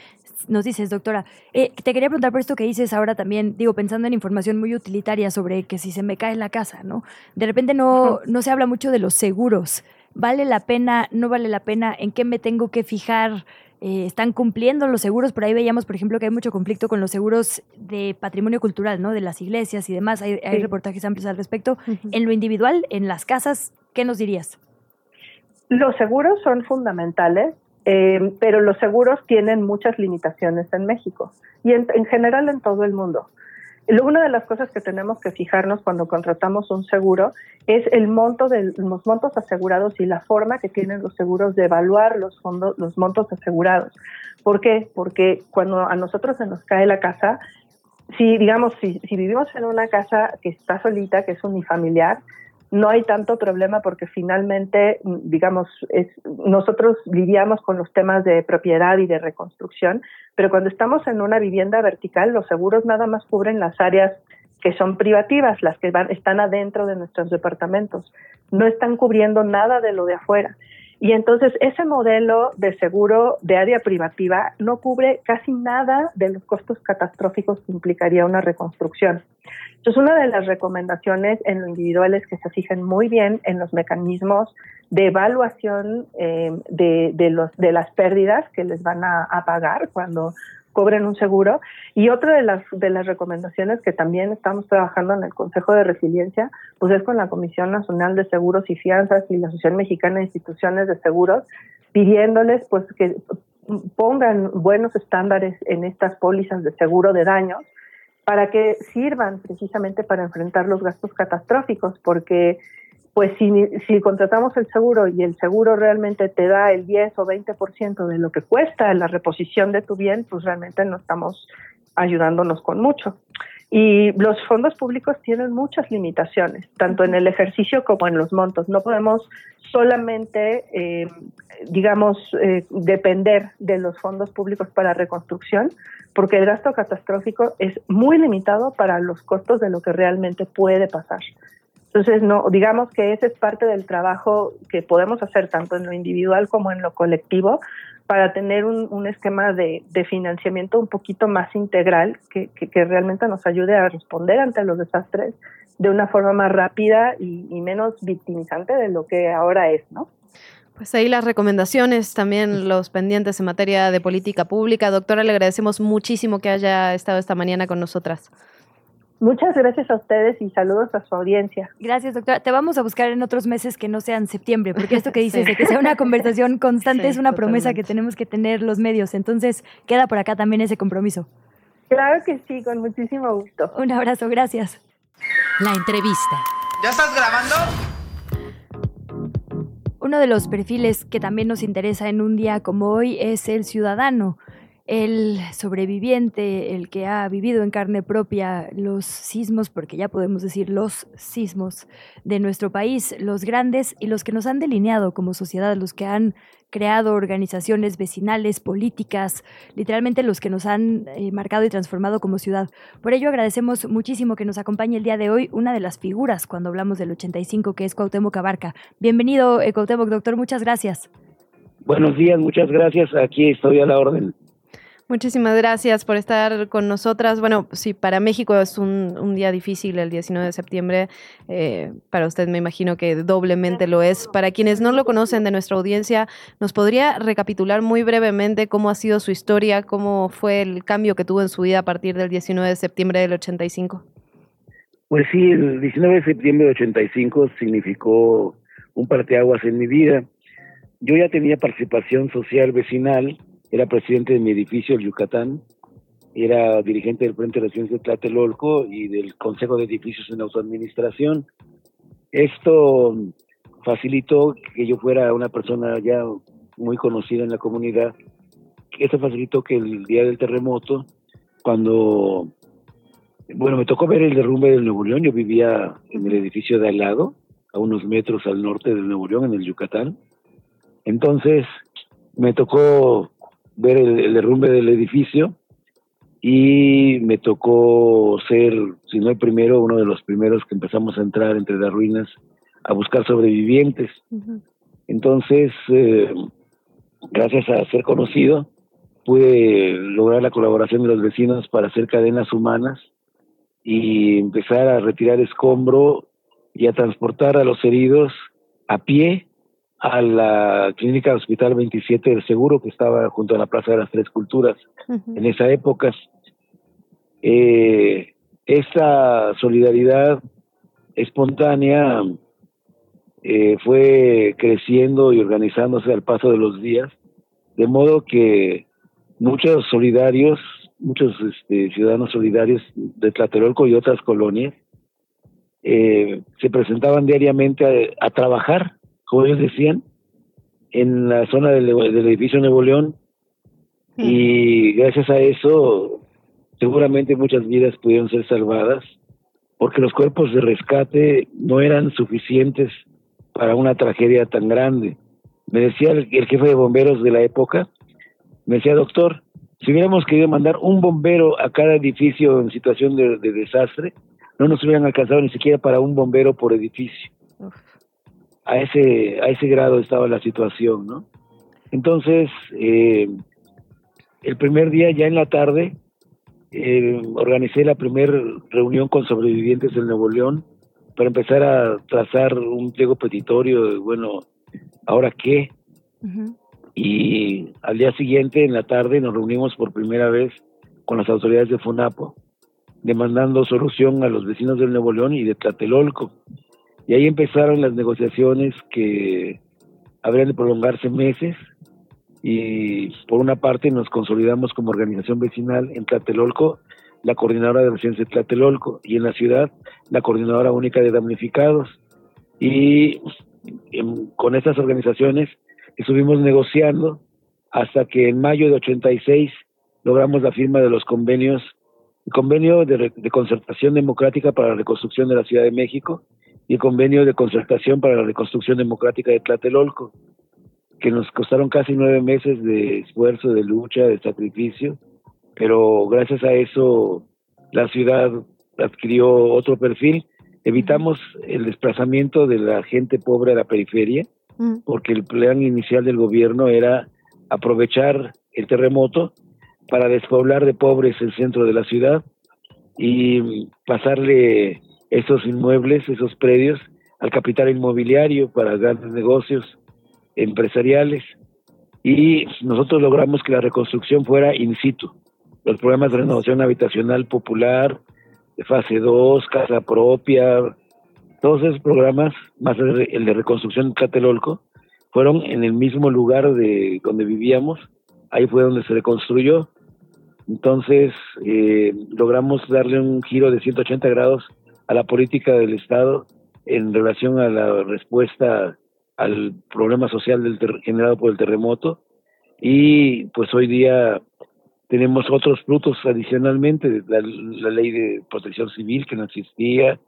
nos dices, doctora. Eh, te quería preguntar por esto que dices ahora también, digo, pensando en información muy utilitaria sobre que si se me cae la casa, ¿no? De repente no, no se habla mucho de los seguros. ¿Vale la pena? ¿No vale la pena? ¿En qué me tengo que fijar? Eh, están cumpliendo los seguros. Por ahí veíamos, por ejemplo, que hay mucho conflicto con los seguros de patrimonio cultural, ¿no? De las iglesias y demás. Hay, reportajes amplios al respecto. En lo individual, en las casas, ¿qué nos dirías? Los seguros son fundamentales, eh, pero los seguros tienen muchas limitaciones en México y en general en todo el mundo. Una de las cosas que tenemos que fijarnos cuando contratamos un seguro es el monto de los montos asegurados y la forma que tienen los seguros de evaluar los fondos, los montos asegurados. ¿Por qué? Porque cuando a nosotros se nos cae la casa, si digamos, si, si vivimos en una casa que está solita, que es unifamiliar, no hay tanto problema porque finalmente, digamos, es, nosotros lidiamos con los temas de propiedad y de reconstrucción, pero cuando estamos en una vivienda vertical, los seguros nada más cubren las áreas que son privativas, las que van, están adentro de nuestros departamentos, no están cubriendo nada de lo de afuera. Y entonces ese modelo de seguro de área privativa no cubre casi nada de los costos catastróficos que implicaría una reconstrucción. Entonces, una de las recomendaciones en lo individual es que se fijen muy bien en los mecanismos de evaluación eh, de, de, los, de las pérdidas que les van a, a pagar cuando cobren un seguro. Y otra de las, de las recomendaciones que también estamos trabajando en el Consejo de Resiliencia, pues es con la Comisión Nacional de Seguros y Fianzas y la Asociación Mexicana de Instituciones de Seguros, pidiéndoles pues que pongan buenos estándares en estas pólizas de seguro de daños para que sirvan precisamente para enfrentar los gastos catastróficos, porque pues si, si contratamos el seguro y el seguro realmente te da el 10 o 20% de lo que cuesta la reposición de tu bien, pues realmente no estamos ayudándonos con mucho. Y los fondos públicos tienen muchas limitaciones, tanto en el ejercicio como en los montos. No podemos solamente, eh, digamos, eh, depender de los fondos públicos para reconstrucción, porque el gasto catastrófico es muy limitado para los costos de lo que realmente puede pasar. Entonces, no, digamos que ese es parte del trabajo que podemos hacer tanto en lo individual como en lo colectivo para tener un, esquema de, financiamiento un poquito más integral que, realmente nos ayude a responder ante los desastres de una forma más rápida y, y menos victimizante de lo que ahora es, ¿no? Pues ahí las recomendaciones, también los pendientes en materia de política pública. Doctora, le agradecemos muchísimo que haya estado esta mañana con nosotras. Muchas gracias a ustedes y saludos a su audiencia. Gracias, doctora. Te vamos a buscar en otros meses que no sean septiembre, porque esto que *laughs* dices de que sea una conversación constante es una promesa que tenemos que tener los medios. Entonces, queda por acá también ese compromiso. Claro que sí, con muchísimo gusto. Un abrazo, gracias. La entrevista. ¿Ya estás grabando? Uno de los perfiles que también nos interesa en un día como hoy es el ciudadano el sobreviviente, el que ha vivido en carne propia los sismos, porque ya podemos decir los sismos de nuestro país, los grandes y los que nos han delineado como sociedad, los que han creado organizaciones vecinales, políticas, literalmente los que nos han eh, marcado y transformado como ciudad. Por ello agradecemos muchísimo que nos acompañe el día de hoy una de las figuras cuando hablamos del 85, que es Cuauhtémoc Abarca. Bienvenido, eh, Cuauhtémoc, doctor, muchas gracias. Buenos días, muchas gracias. Aquí estoy a la orden. Muchísimas gracias por estar con nosotras. Bueno, sí, para México es un, día difícil el 19 de septiembre. Eh, para usted me imagino que doblemente lo es. Para quienes no lo conocen de nuestra audiencia, ¿nos podría recapitular muy brevemente cómo ha sido su historia, cómo fue el cambio que tuvo en su vida a partir del 19 de septiembre del 85? Pues sí, el 19 de septiembre del 85 significó un parteaguas en mi vida. Yo ya tenía participación social vecinal era presidente de mi edificio, el Yucatán, era dirigente del Frente de Relaciones de Tlatelolco y del Consejo de Edificios en Autoadministración. Esto facilitó que yo fuera una persona ya muy conocida en la comunidad. Esto facilitó que el día del terremoto, cuando, bueno, me tocó ver el derrumbe del Nuevo León, yo vivía en el edificio de al lado, a unos metros al norte del Nuevo León, en el Yucatán. Entonces, me tocó ver el, derrumbe del edificio y me tocó ser, si no el primero, uno de los primeros que empezamos a entrar entre las ruinas a buscar sobrevivientes. Entonces, eh, gracias a ser conocido, pude lograr la colaboración de los vecinos para hacer cadenas humanas y empezar a retirar escombro y a transportar a los heridos a pie a la clínica Hospital 27 del Seguro, que estaba junto a la Plaza de las Tres Culturas en esa época. Eh, esta solidaridad espontánea eh, fue creciendo y organizándose al paso de los días, de modo que muchos solidarios, muchos este, ciudadanos solidarios de Tlatelolco y otras colonias, eh, se presentaban diariamente a trabajar como ellos decían, en la zona del, edificio Nuevo León. Y gracias a eso, seguramente muchas vidas pudieron ser salvadas, porque los cuerpos de rescate no eran suficientes para una tragedia tan grande. Me decía el, jefe de bomberos de la época, me decía, doctor, si hubiéramos querido mandar un bombero a cada edificio en situación de, desastre, no nos hubieran alcanzado ni siquiera para un bombero por edificio a ese, a ese grado estaba la situación, ¿no? Entonces, eh, el primer día, ya en la tarde, eh, organicé la primera reunión con sobrevivientes del Nuevo León para empezar a trazar un pliego petitorio de, bueno, ¿ahora qué? Y al día siguiente, en la tarde, nos reunimos por primera vez con las autoridades de FONAPO, demandando solución a los vecinos del Nuevo León y de Tlatelolco. Y ahí empezaron las negociaciones que habrían de prolongarse meses y por una parte nos consolidamos como organización vecinal en Tlatelolco, la coordinadora de residencia de Tlatelolco y en la ciudad la coordinadora única de damnificados. Y em, con estas organizaciones estuvimos negociando hasta que en mayo de 86 logramos la firma de los convenios, el convenio de, de concertación democrática para la reconstrucción de la Ciudad de México y el convenio de concertación para la reconstrucción democrática de Tlatelolco, que nos costaron casi nueve meses de esfuerzo, de lucha, de sacrificio, pero gracias a eso la ciudad adquirió otro perfil. Evitamos el desplazamiento de la gente pobre a la periferia, mm. porque el plan inicial del gobierno era aprovechar el terremoto para despoblar de pobres el centro de la ciudad y pasarle esos inmuebles, esos predios, al capital inmobiliario para grandes negocios empresariales. Y nosotros logramos que la reconstrucción fuera in situ. Los programas de renovación habitacional popular, de fase 2, casa propia, todos esos programas, más el de reconstrucción en Catelolco, fueron en el mismo lugar de donde vivíamos. Ahí fue donde se reconstruyó. Entonces, eh, logramos darle un giro de 180 grados a la política del Estado en relación a la respuesta al problema social del generado por el terremoto. Y pues hoy día tenemos otros frutos adicionalmente, la, ley de protección civil que no existía,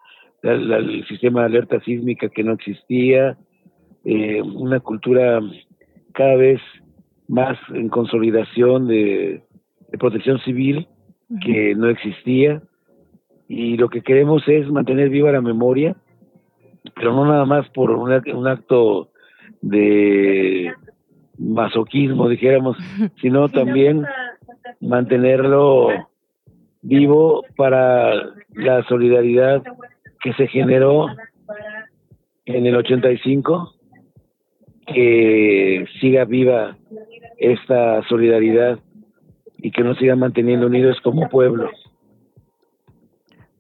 el sistema de alerta sísmica que no existía, eh, una cultura cada vez más en consolidación de, protección civil que no existía y lo que queremos es mantener viva la memoria, pero no nada más por un acto de masoquismo, dijéramos, *laughs* sino también mantenerlo vivo para la solidaridad que se generó en el 85, que siga viva esta solidaridad y que nos siga manteniendo unidos como pueblo.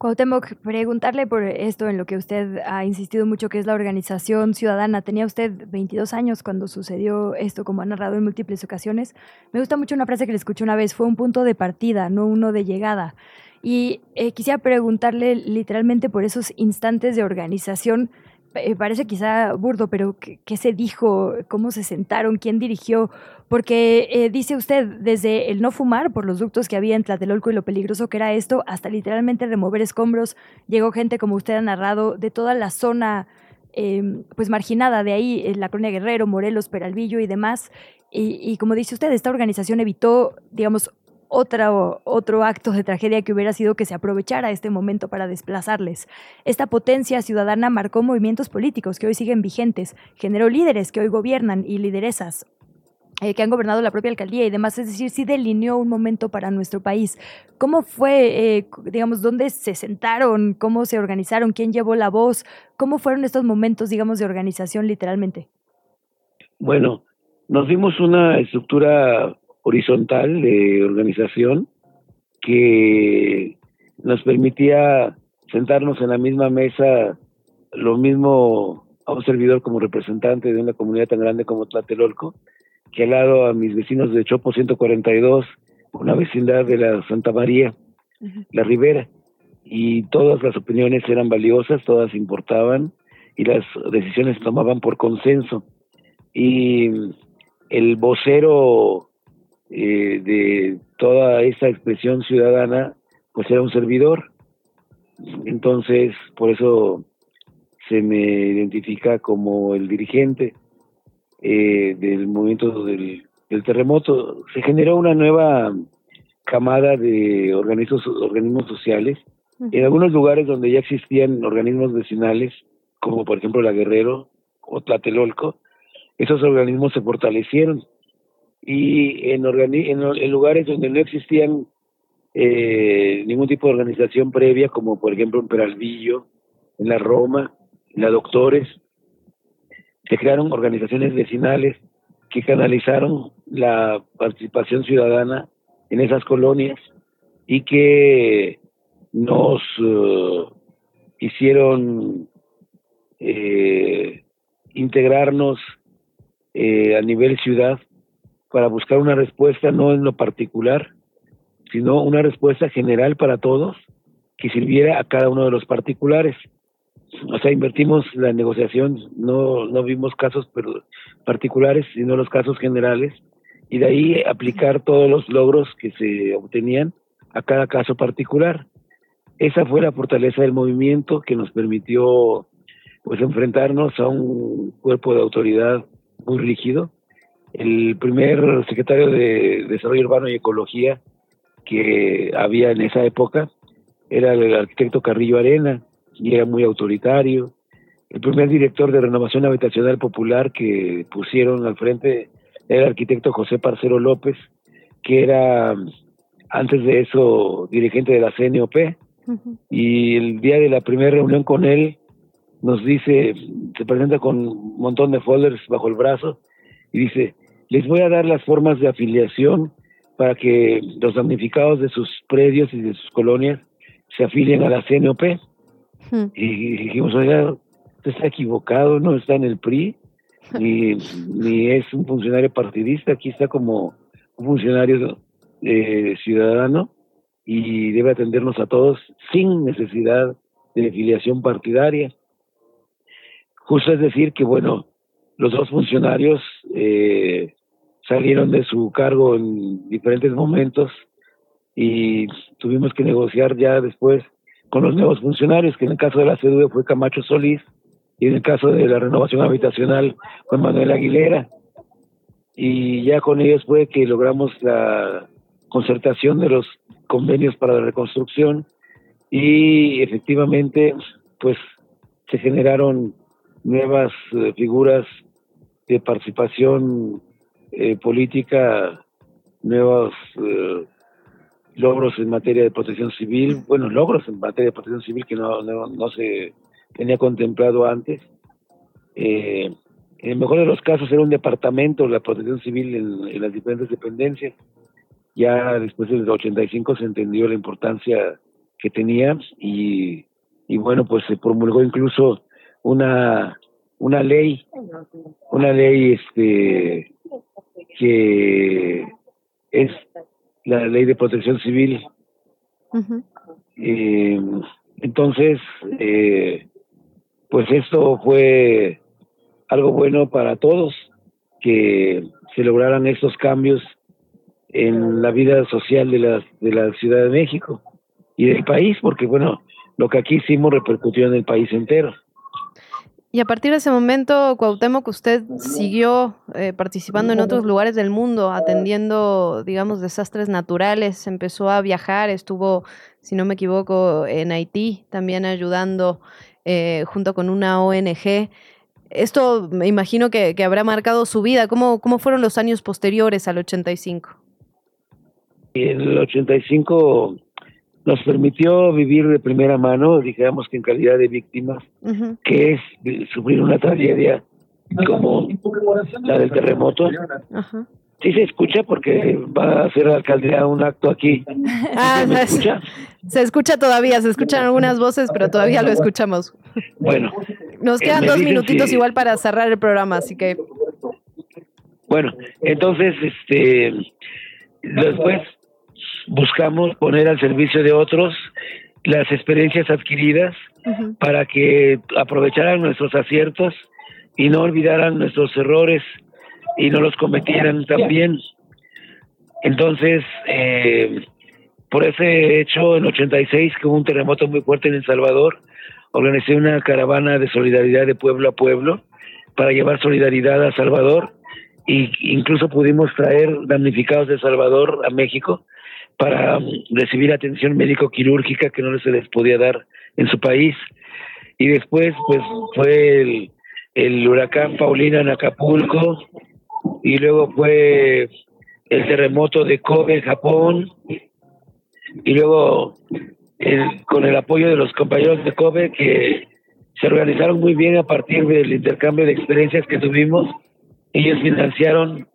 Cuauhtémoc, preguntarle por esto en lo que usted ha insistido mucho, que es la organización ciudadana. Tenía usted 22 años cuando sucedió esto, como ha narrado en múltiples ocasiones. Me gusta mucho una frase que le escuché una vez, fue un punto de partida, no uno de llegada. Y eh, quisiera preguntarle literalmente por esos instantes de organización parece quizá burdo, pero ¿qué, se dijo? ¿Cómo se sentaron? ¿Quién dirigió? Porque eh, dice usted, desde el no fumar por los ductos que había en Tlatelolco y lo peligroso que era esto, hasta literalmente remover escombros, llegó gente, como usted ha narrado, de toda la zona em, pues marginada de ahí, la colonia Guerrero, Morelos, Peralvillo y demás. Y, y, como dice usted, esta organización evitó, digamos, otro, otro acto de tragedia que hubiera sido que se aprovechara este momento para desplazarles. Esta potencia ciudadana marcó movimientos políticos que hoy siguen vigentes, generó líderes que hoy gobiernan y lideresas eh, que han gobernado la propia alcaldía y demás, es decir, sí delineó un momento para nuestro país. ¿Cómo fue, eh, digamos, dónde se sentaron, cómo se organizaron, quién llevó la voz, cómo fueron estos momentos, digamos, de organización literalmente? Bueno, nos dimos una estructura horizontal de organización que nos permitía sentarnos en la misma mesa, lo mismo a un servidor como representante de una comunidad tan grande como Tlatelolco, que al lado a mis vecinos de Chopo 142, una vecindad de la Santa María, la Ribera, y todas las opiniones eran valiosas, todas importaban y las decisiones se tomaban por consenso. Y el vocero eh, de toda esa expresión ciudadana, pues era un servidor. Entonces, por eso se me identifica como el dirigente eh, del movimiento del, terremoto. Se generó una nueva camada de organismos, organismos sociales. En algunos lugares donde ya existían organismos vecinales, como por ejemplo la Guerrero o Tlatelolco, esos organismos se fortalecieron y en, en, lugares donde no existían eh, ningún tipo de organización previa, como por ejemplo en Peralvillo, en la Roma, en la Doctores, se crearon organizaciones vecinales que canalizaron la participación ciudadana en esas colonias y que nos eh, hicieron eh, integrarnos a nivel ciudad para buscar una respuesta no en lo particular, sino una respuesta general para todos que sirviera a cada uno de los particulares. O sea, invertimos la negociación, no, no vimos casos particulares, sino los casos generales, y de ahí aplicar todos los logros que se obtenían a cada caso particular. Esa fue la fortaleza del movimiento que nos permitió pues enfrentarnos a un cuerpo de autoridad muy rígido, el primer secretario de Desarrollo Urbano y Ecología que había en esa época era el arquitecto Carrillo Arena y era muy autoritario. El primer director de Renovación Habitacional Popular que pusieron al frente era el arquitecto José Parcero López, que era antes de eso dirigente de la CNOP. Y el día de la primera reunión con él nos dice, se presenta con un montón de folders bajo el brazo y dice, les voy a dar las formas de afiliación para que los damnificados de sus predios y de sus colonias se afilien a la CNOP. Hmm. Y dijimos, oiga, usted está equivocado, no está en el PRI, ni, *laughs* ni es un funcionario partidista, aquí está como un funcionario eh, ciudadano y debe atendernos a todos sin necesidad de afiliación partidaria. Justo es decir que, bueno, los dos funcionarios eh, salieron de su cargo en diferentes momentos y tuvimos que negociar ya después con los nuevos funcionarios, que en el caso de la CDU fue Camacho Solís y en el caso de la renovación habitacional fue Manuel Aguilera. Y ya con ellos fue que logramos la concertación de los convenios para la reconstrucción y efectivamente pues se generaron nuevas eh, figuras de participación eh, política, nuevos eh, logros en materia de protección civil, bueno, logros en materia de protección civil que no, no, se tenía contemplado antes. en el mejor de los casos era un departamento de la protección civil en, en las diferentes dependencias. Ya después del 85 se entendió la importancia que tenía y, y bueno, pues se promulgó incluso una una ley, una ley este que es la ley de protección civil. Eh, entonces, eh, pues esto fue algo bueno para todos, que se lograran estos cambios en la vida social de la, de la Ciudad de México y del país, porque bueno, lo que aquí hicimos repercutió en el país entero. Y a partir de ese momento, Cuauhtémoc, usted siguió eh, participando en otros lugares del mundo, atendiendo, digamos, desastres naturales, empezó a viajar, estuvo, si no me equivoco, en Haití, también ayudando eh, junto con una ONG. Esto me imagino que, que, habrá marcado su vida. ¿Cómo, ¿Cómo fueron los años posteriores al 85? En el 85 nos permitió vivir de primera mano, digamos que en calidad de víctimas, que es sufrir una tragedia como la del terremoto. Sí se escucha porque va a hacer la alcaldía un acto aquí. Ah, ¿Se, escucha? se escucha todavía, se escuchan algunas voces, pero todavía lo escuchamos. Bueno. Nos quedan dos minutitos igual para cerrar el programa, así que... Bueno, entonces, este, después buscamos poner al servicio de otros las experiencias adquiridas para que aprovecharan nuestros aciertos y no olvidaran nuestros errores y no los cometieran también. Entonces, eh, por ese hecho, en 86, que hubo un terremoto muy fuerte en El Salvador, organicé una caravana de solidaridad de pueblo a pueblo para llevar solidaridad a Salvador e incluso pudimos traer damnificados de Salvador a México para recibir atención médico-quirúrgica que no se les podía dar en su país. Y después, pues, fue el, el huracán Paulina en Acapulco, y luego fue el terremoto de Kobe en Japón, y luego con el apoyo de los compañeros de Kobe que se organizaron muy bien a partir del intercambio de experiencias que tuvimos. Ellos financiaron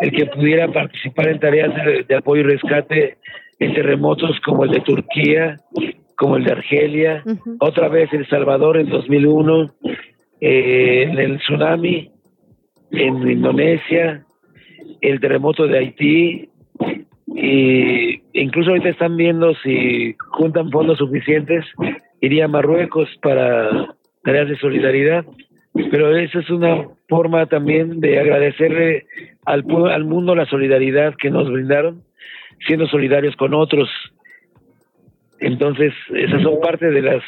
el que pudiera participar en tareas de, apoyo y rescate en terremotos como el de Turquía, como el de Argelia, otra vez El Salvador en 2001, eh, en el tsunami en Indonesia, el terremoto de Haití, y incluso ahorita están viendo si juntan fondos suficientes, iría a Marruecos para tareas de solidaridad pero esa es una forma también de agradecerle al, al mundo la solidaridad que nos brindaron, siendo solidarios con otros. Entonces, esas son parte de las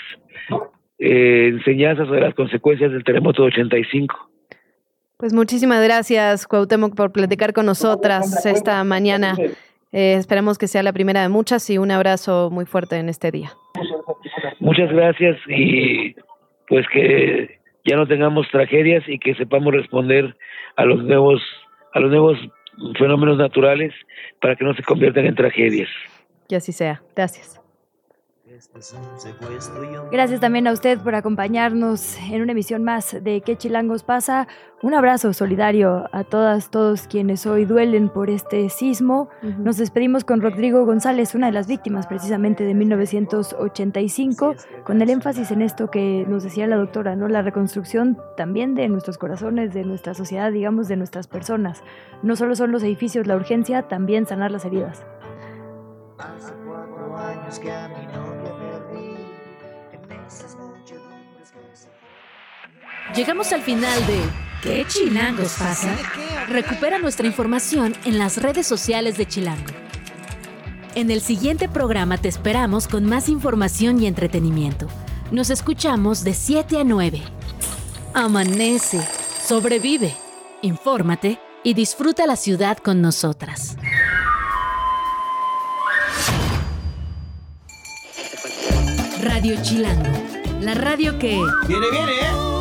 eh, enseñanzas o de las consecuencias del terremoto de 85. Pues muchísimas gracias, Cuauhtémoc, por platicar con nosotras esta mañana. Eh, esperamos que sea la primera de muchas y un abrazo muy fuerte en este día. Muchas gracias y pues que ya no tengamos tragedias y que sepamos responder a los nuevos a los nuevos fenómenos naturales para que no se conviertan en tragedias. Que así sea. Gracias. Gracias también a usted por acompañarnos en una emisión más de ¿Qué Chilangos pasa? Un abrazo solidario a todas, todos quienes hoy duelen por este sismo. Nos despedimos con Rodrigo González, una de las víctimas precisamente de 1985, con el énfasis en esto que nos decía la doctora, ¿no? La reconstrucción también de nuestros corazones, de nuestra sociedad, digamos, de nuestras personas. No solo son los edificios la urgencia, también sanar las heridas. años que a Llegamos al final de ¿Qué chilangos pasa? Recupera nuestra información en las redes sociales de Chilango. En el siguiente programa te esperamos con más información y entretenimiento. Nos escuchamos de 7 a 9. Amanece, sobrevive, infórmate y disfruta la ciudad con nosotras. Radio Chilango, la radio que... Viene, viene, ¿eh?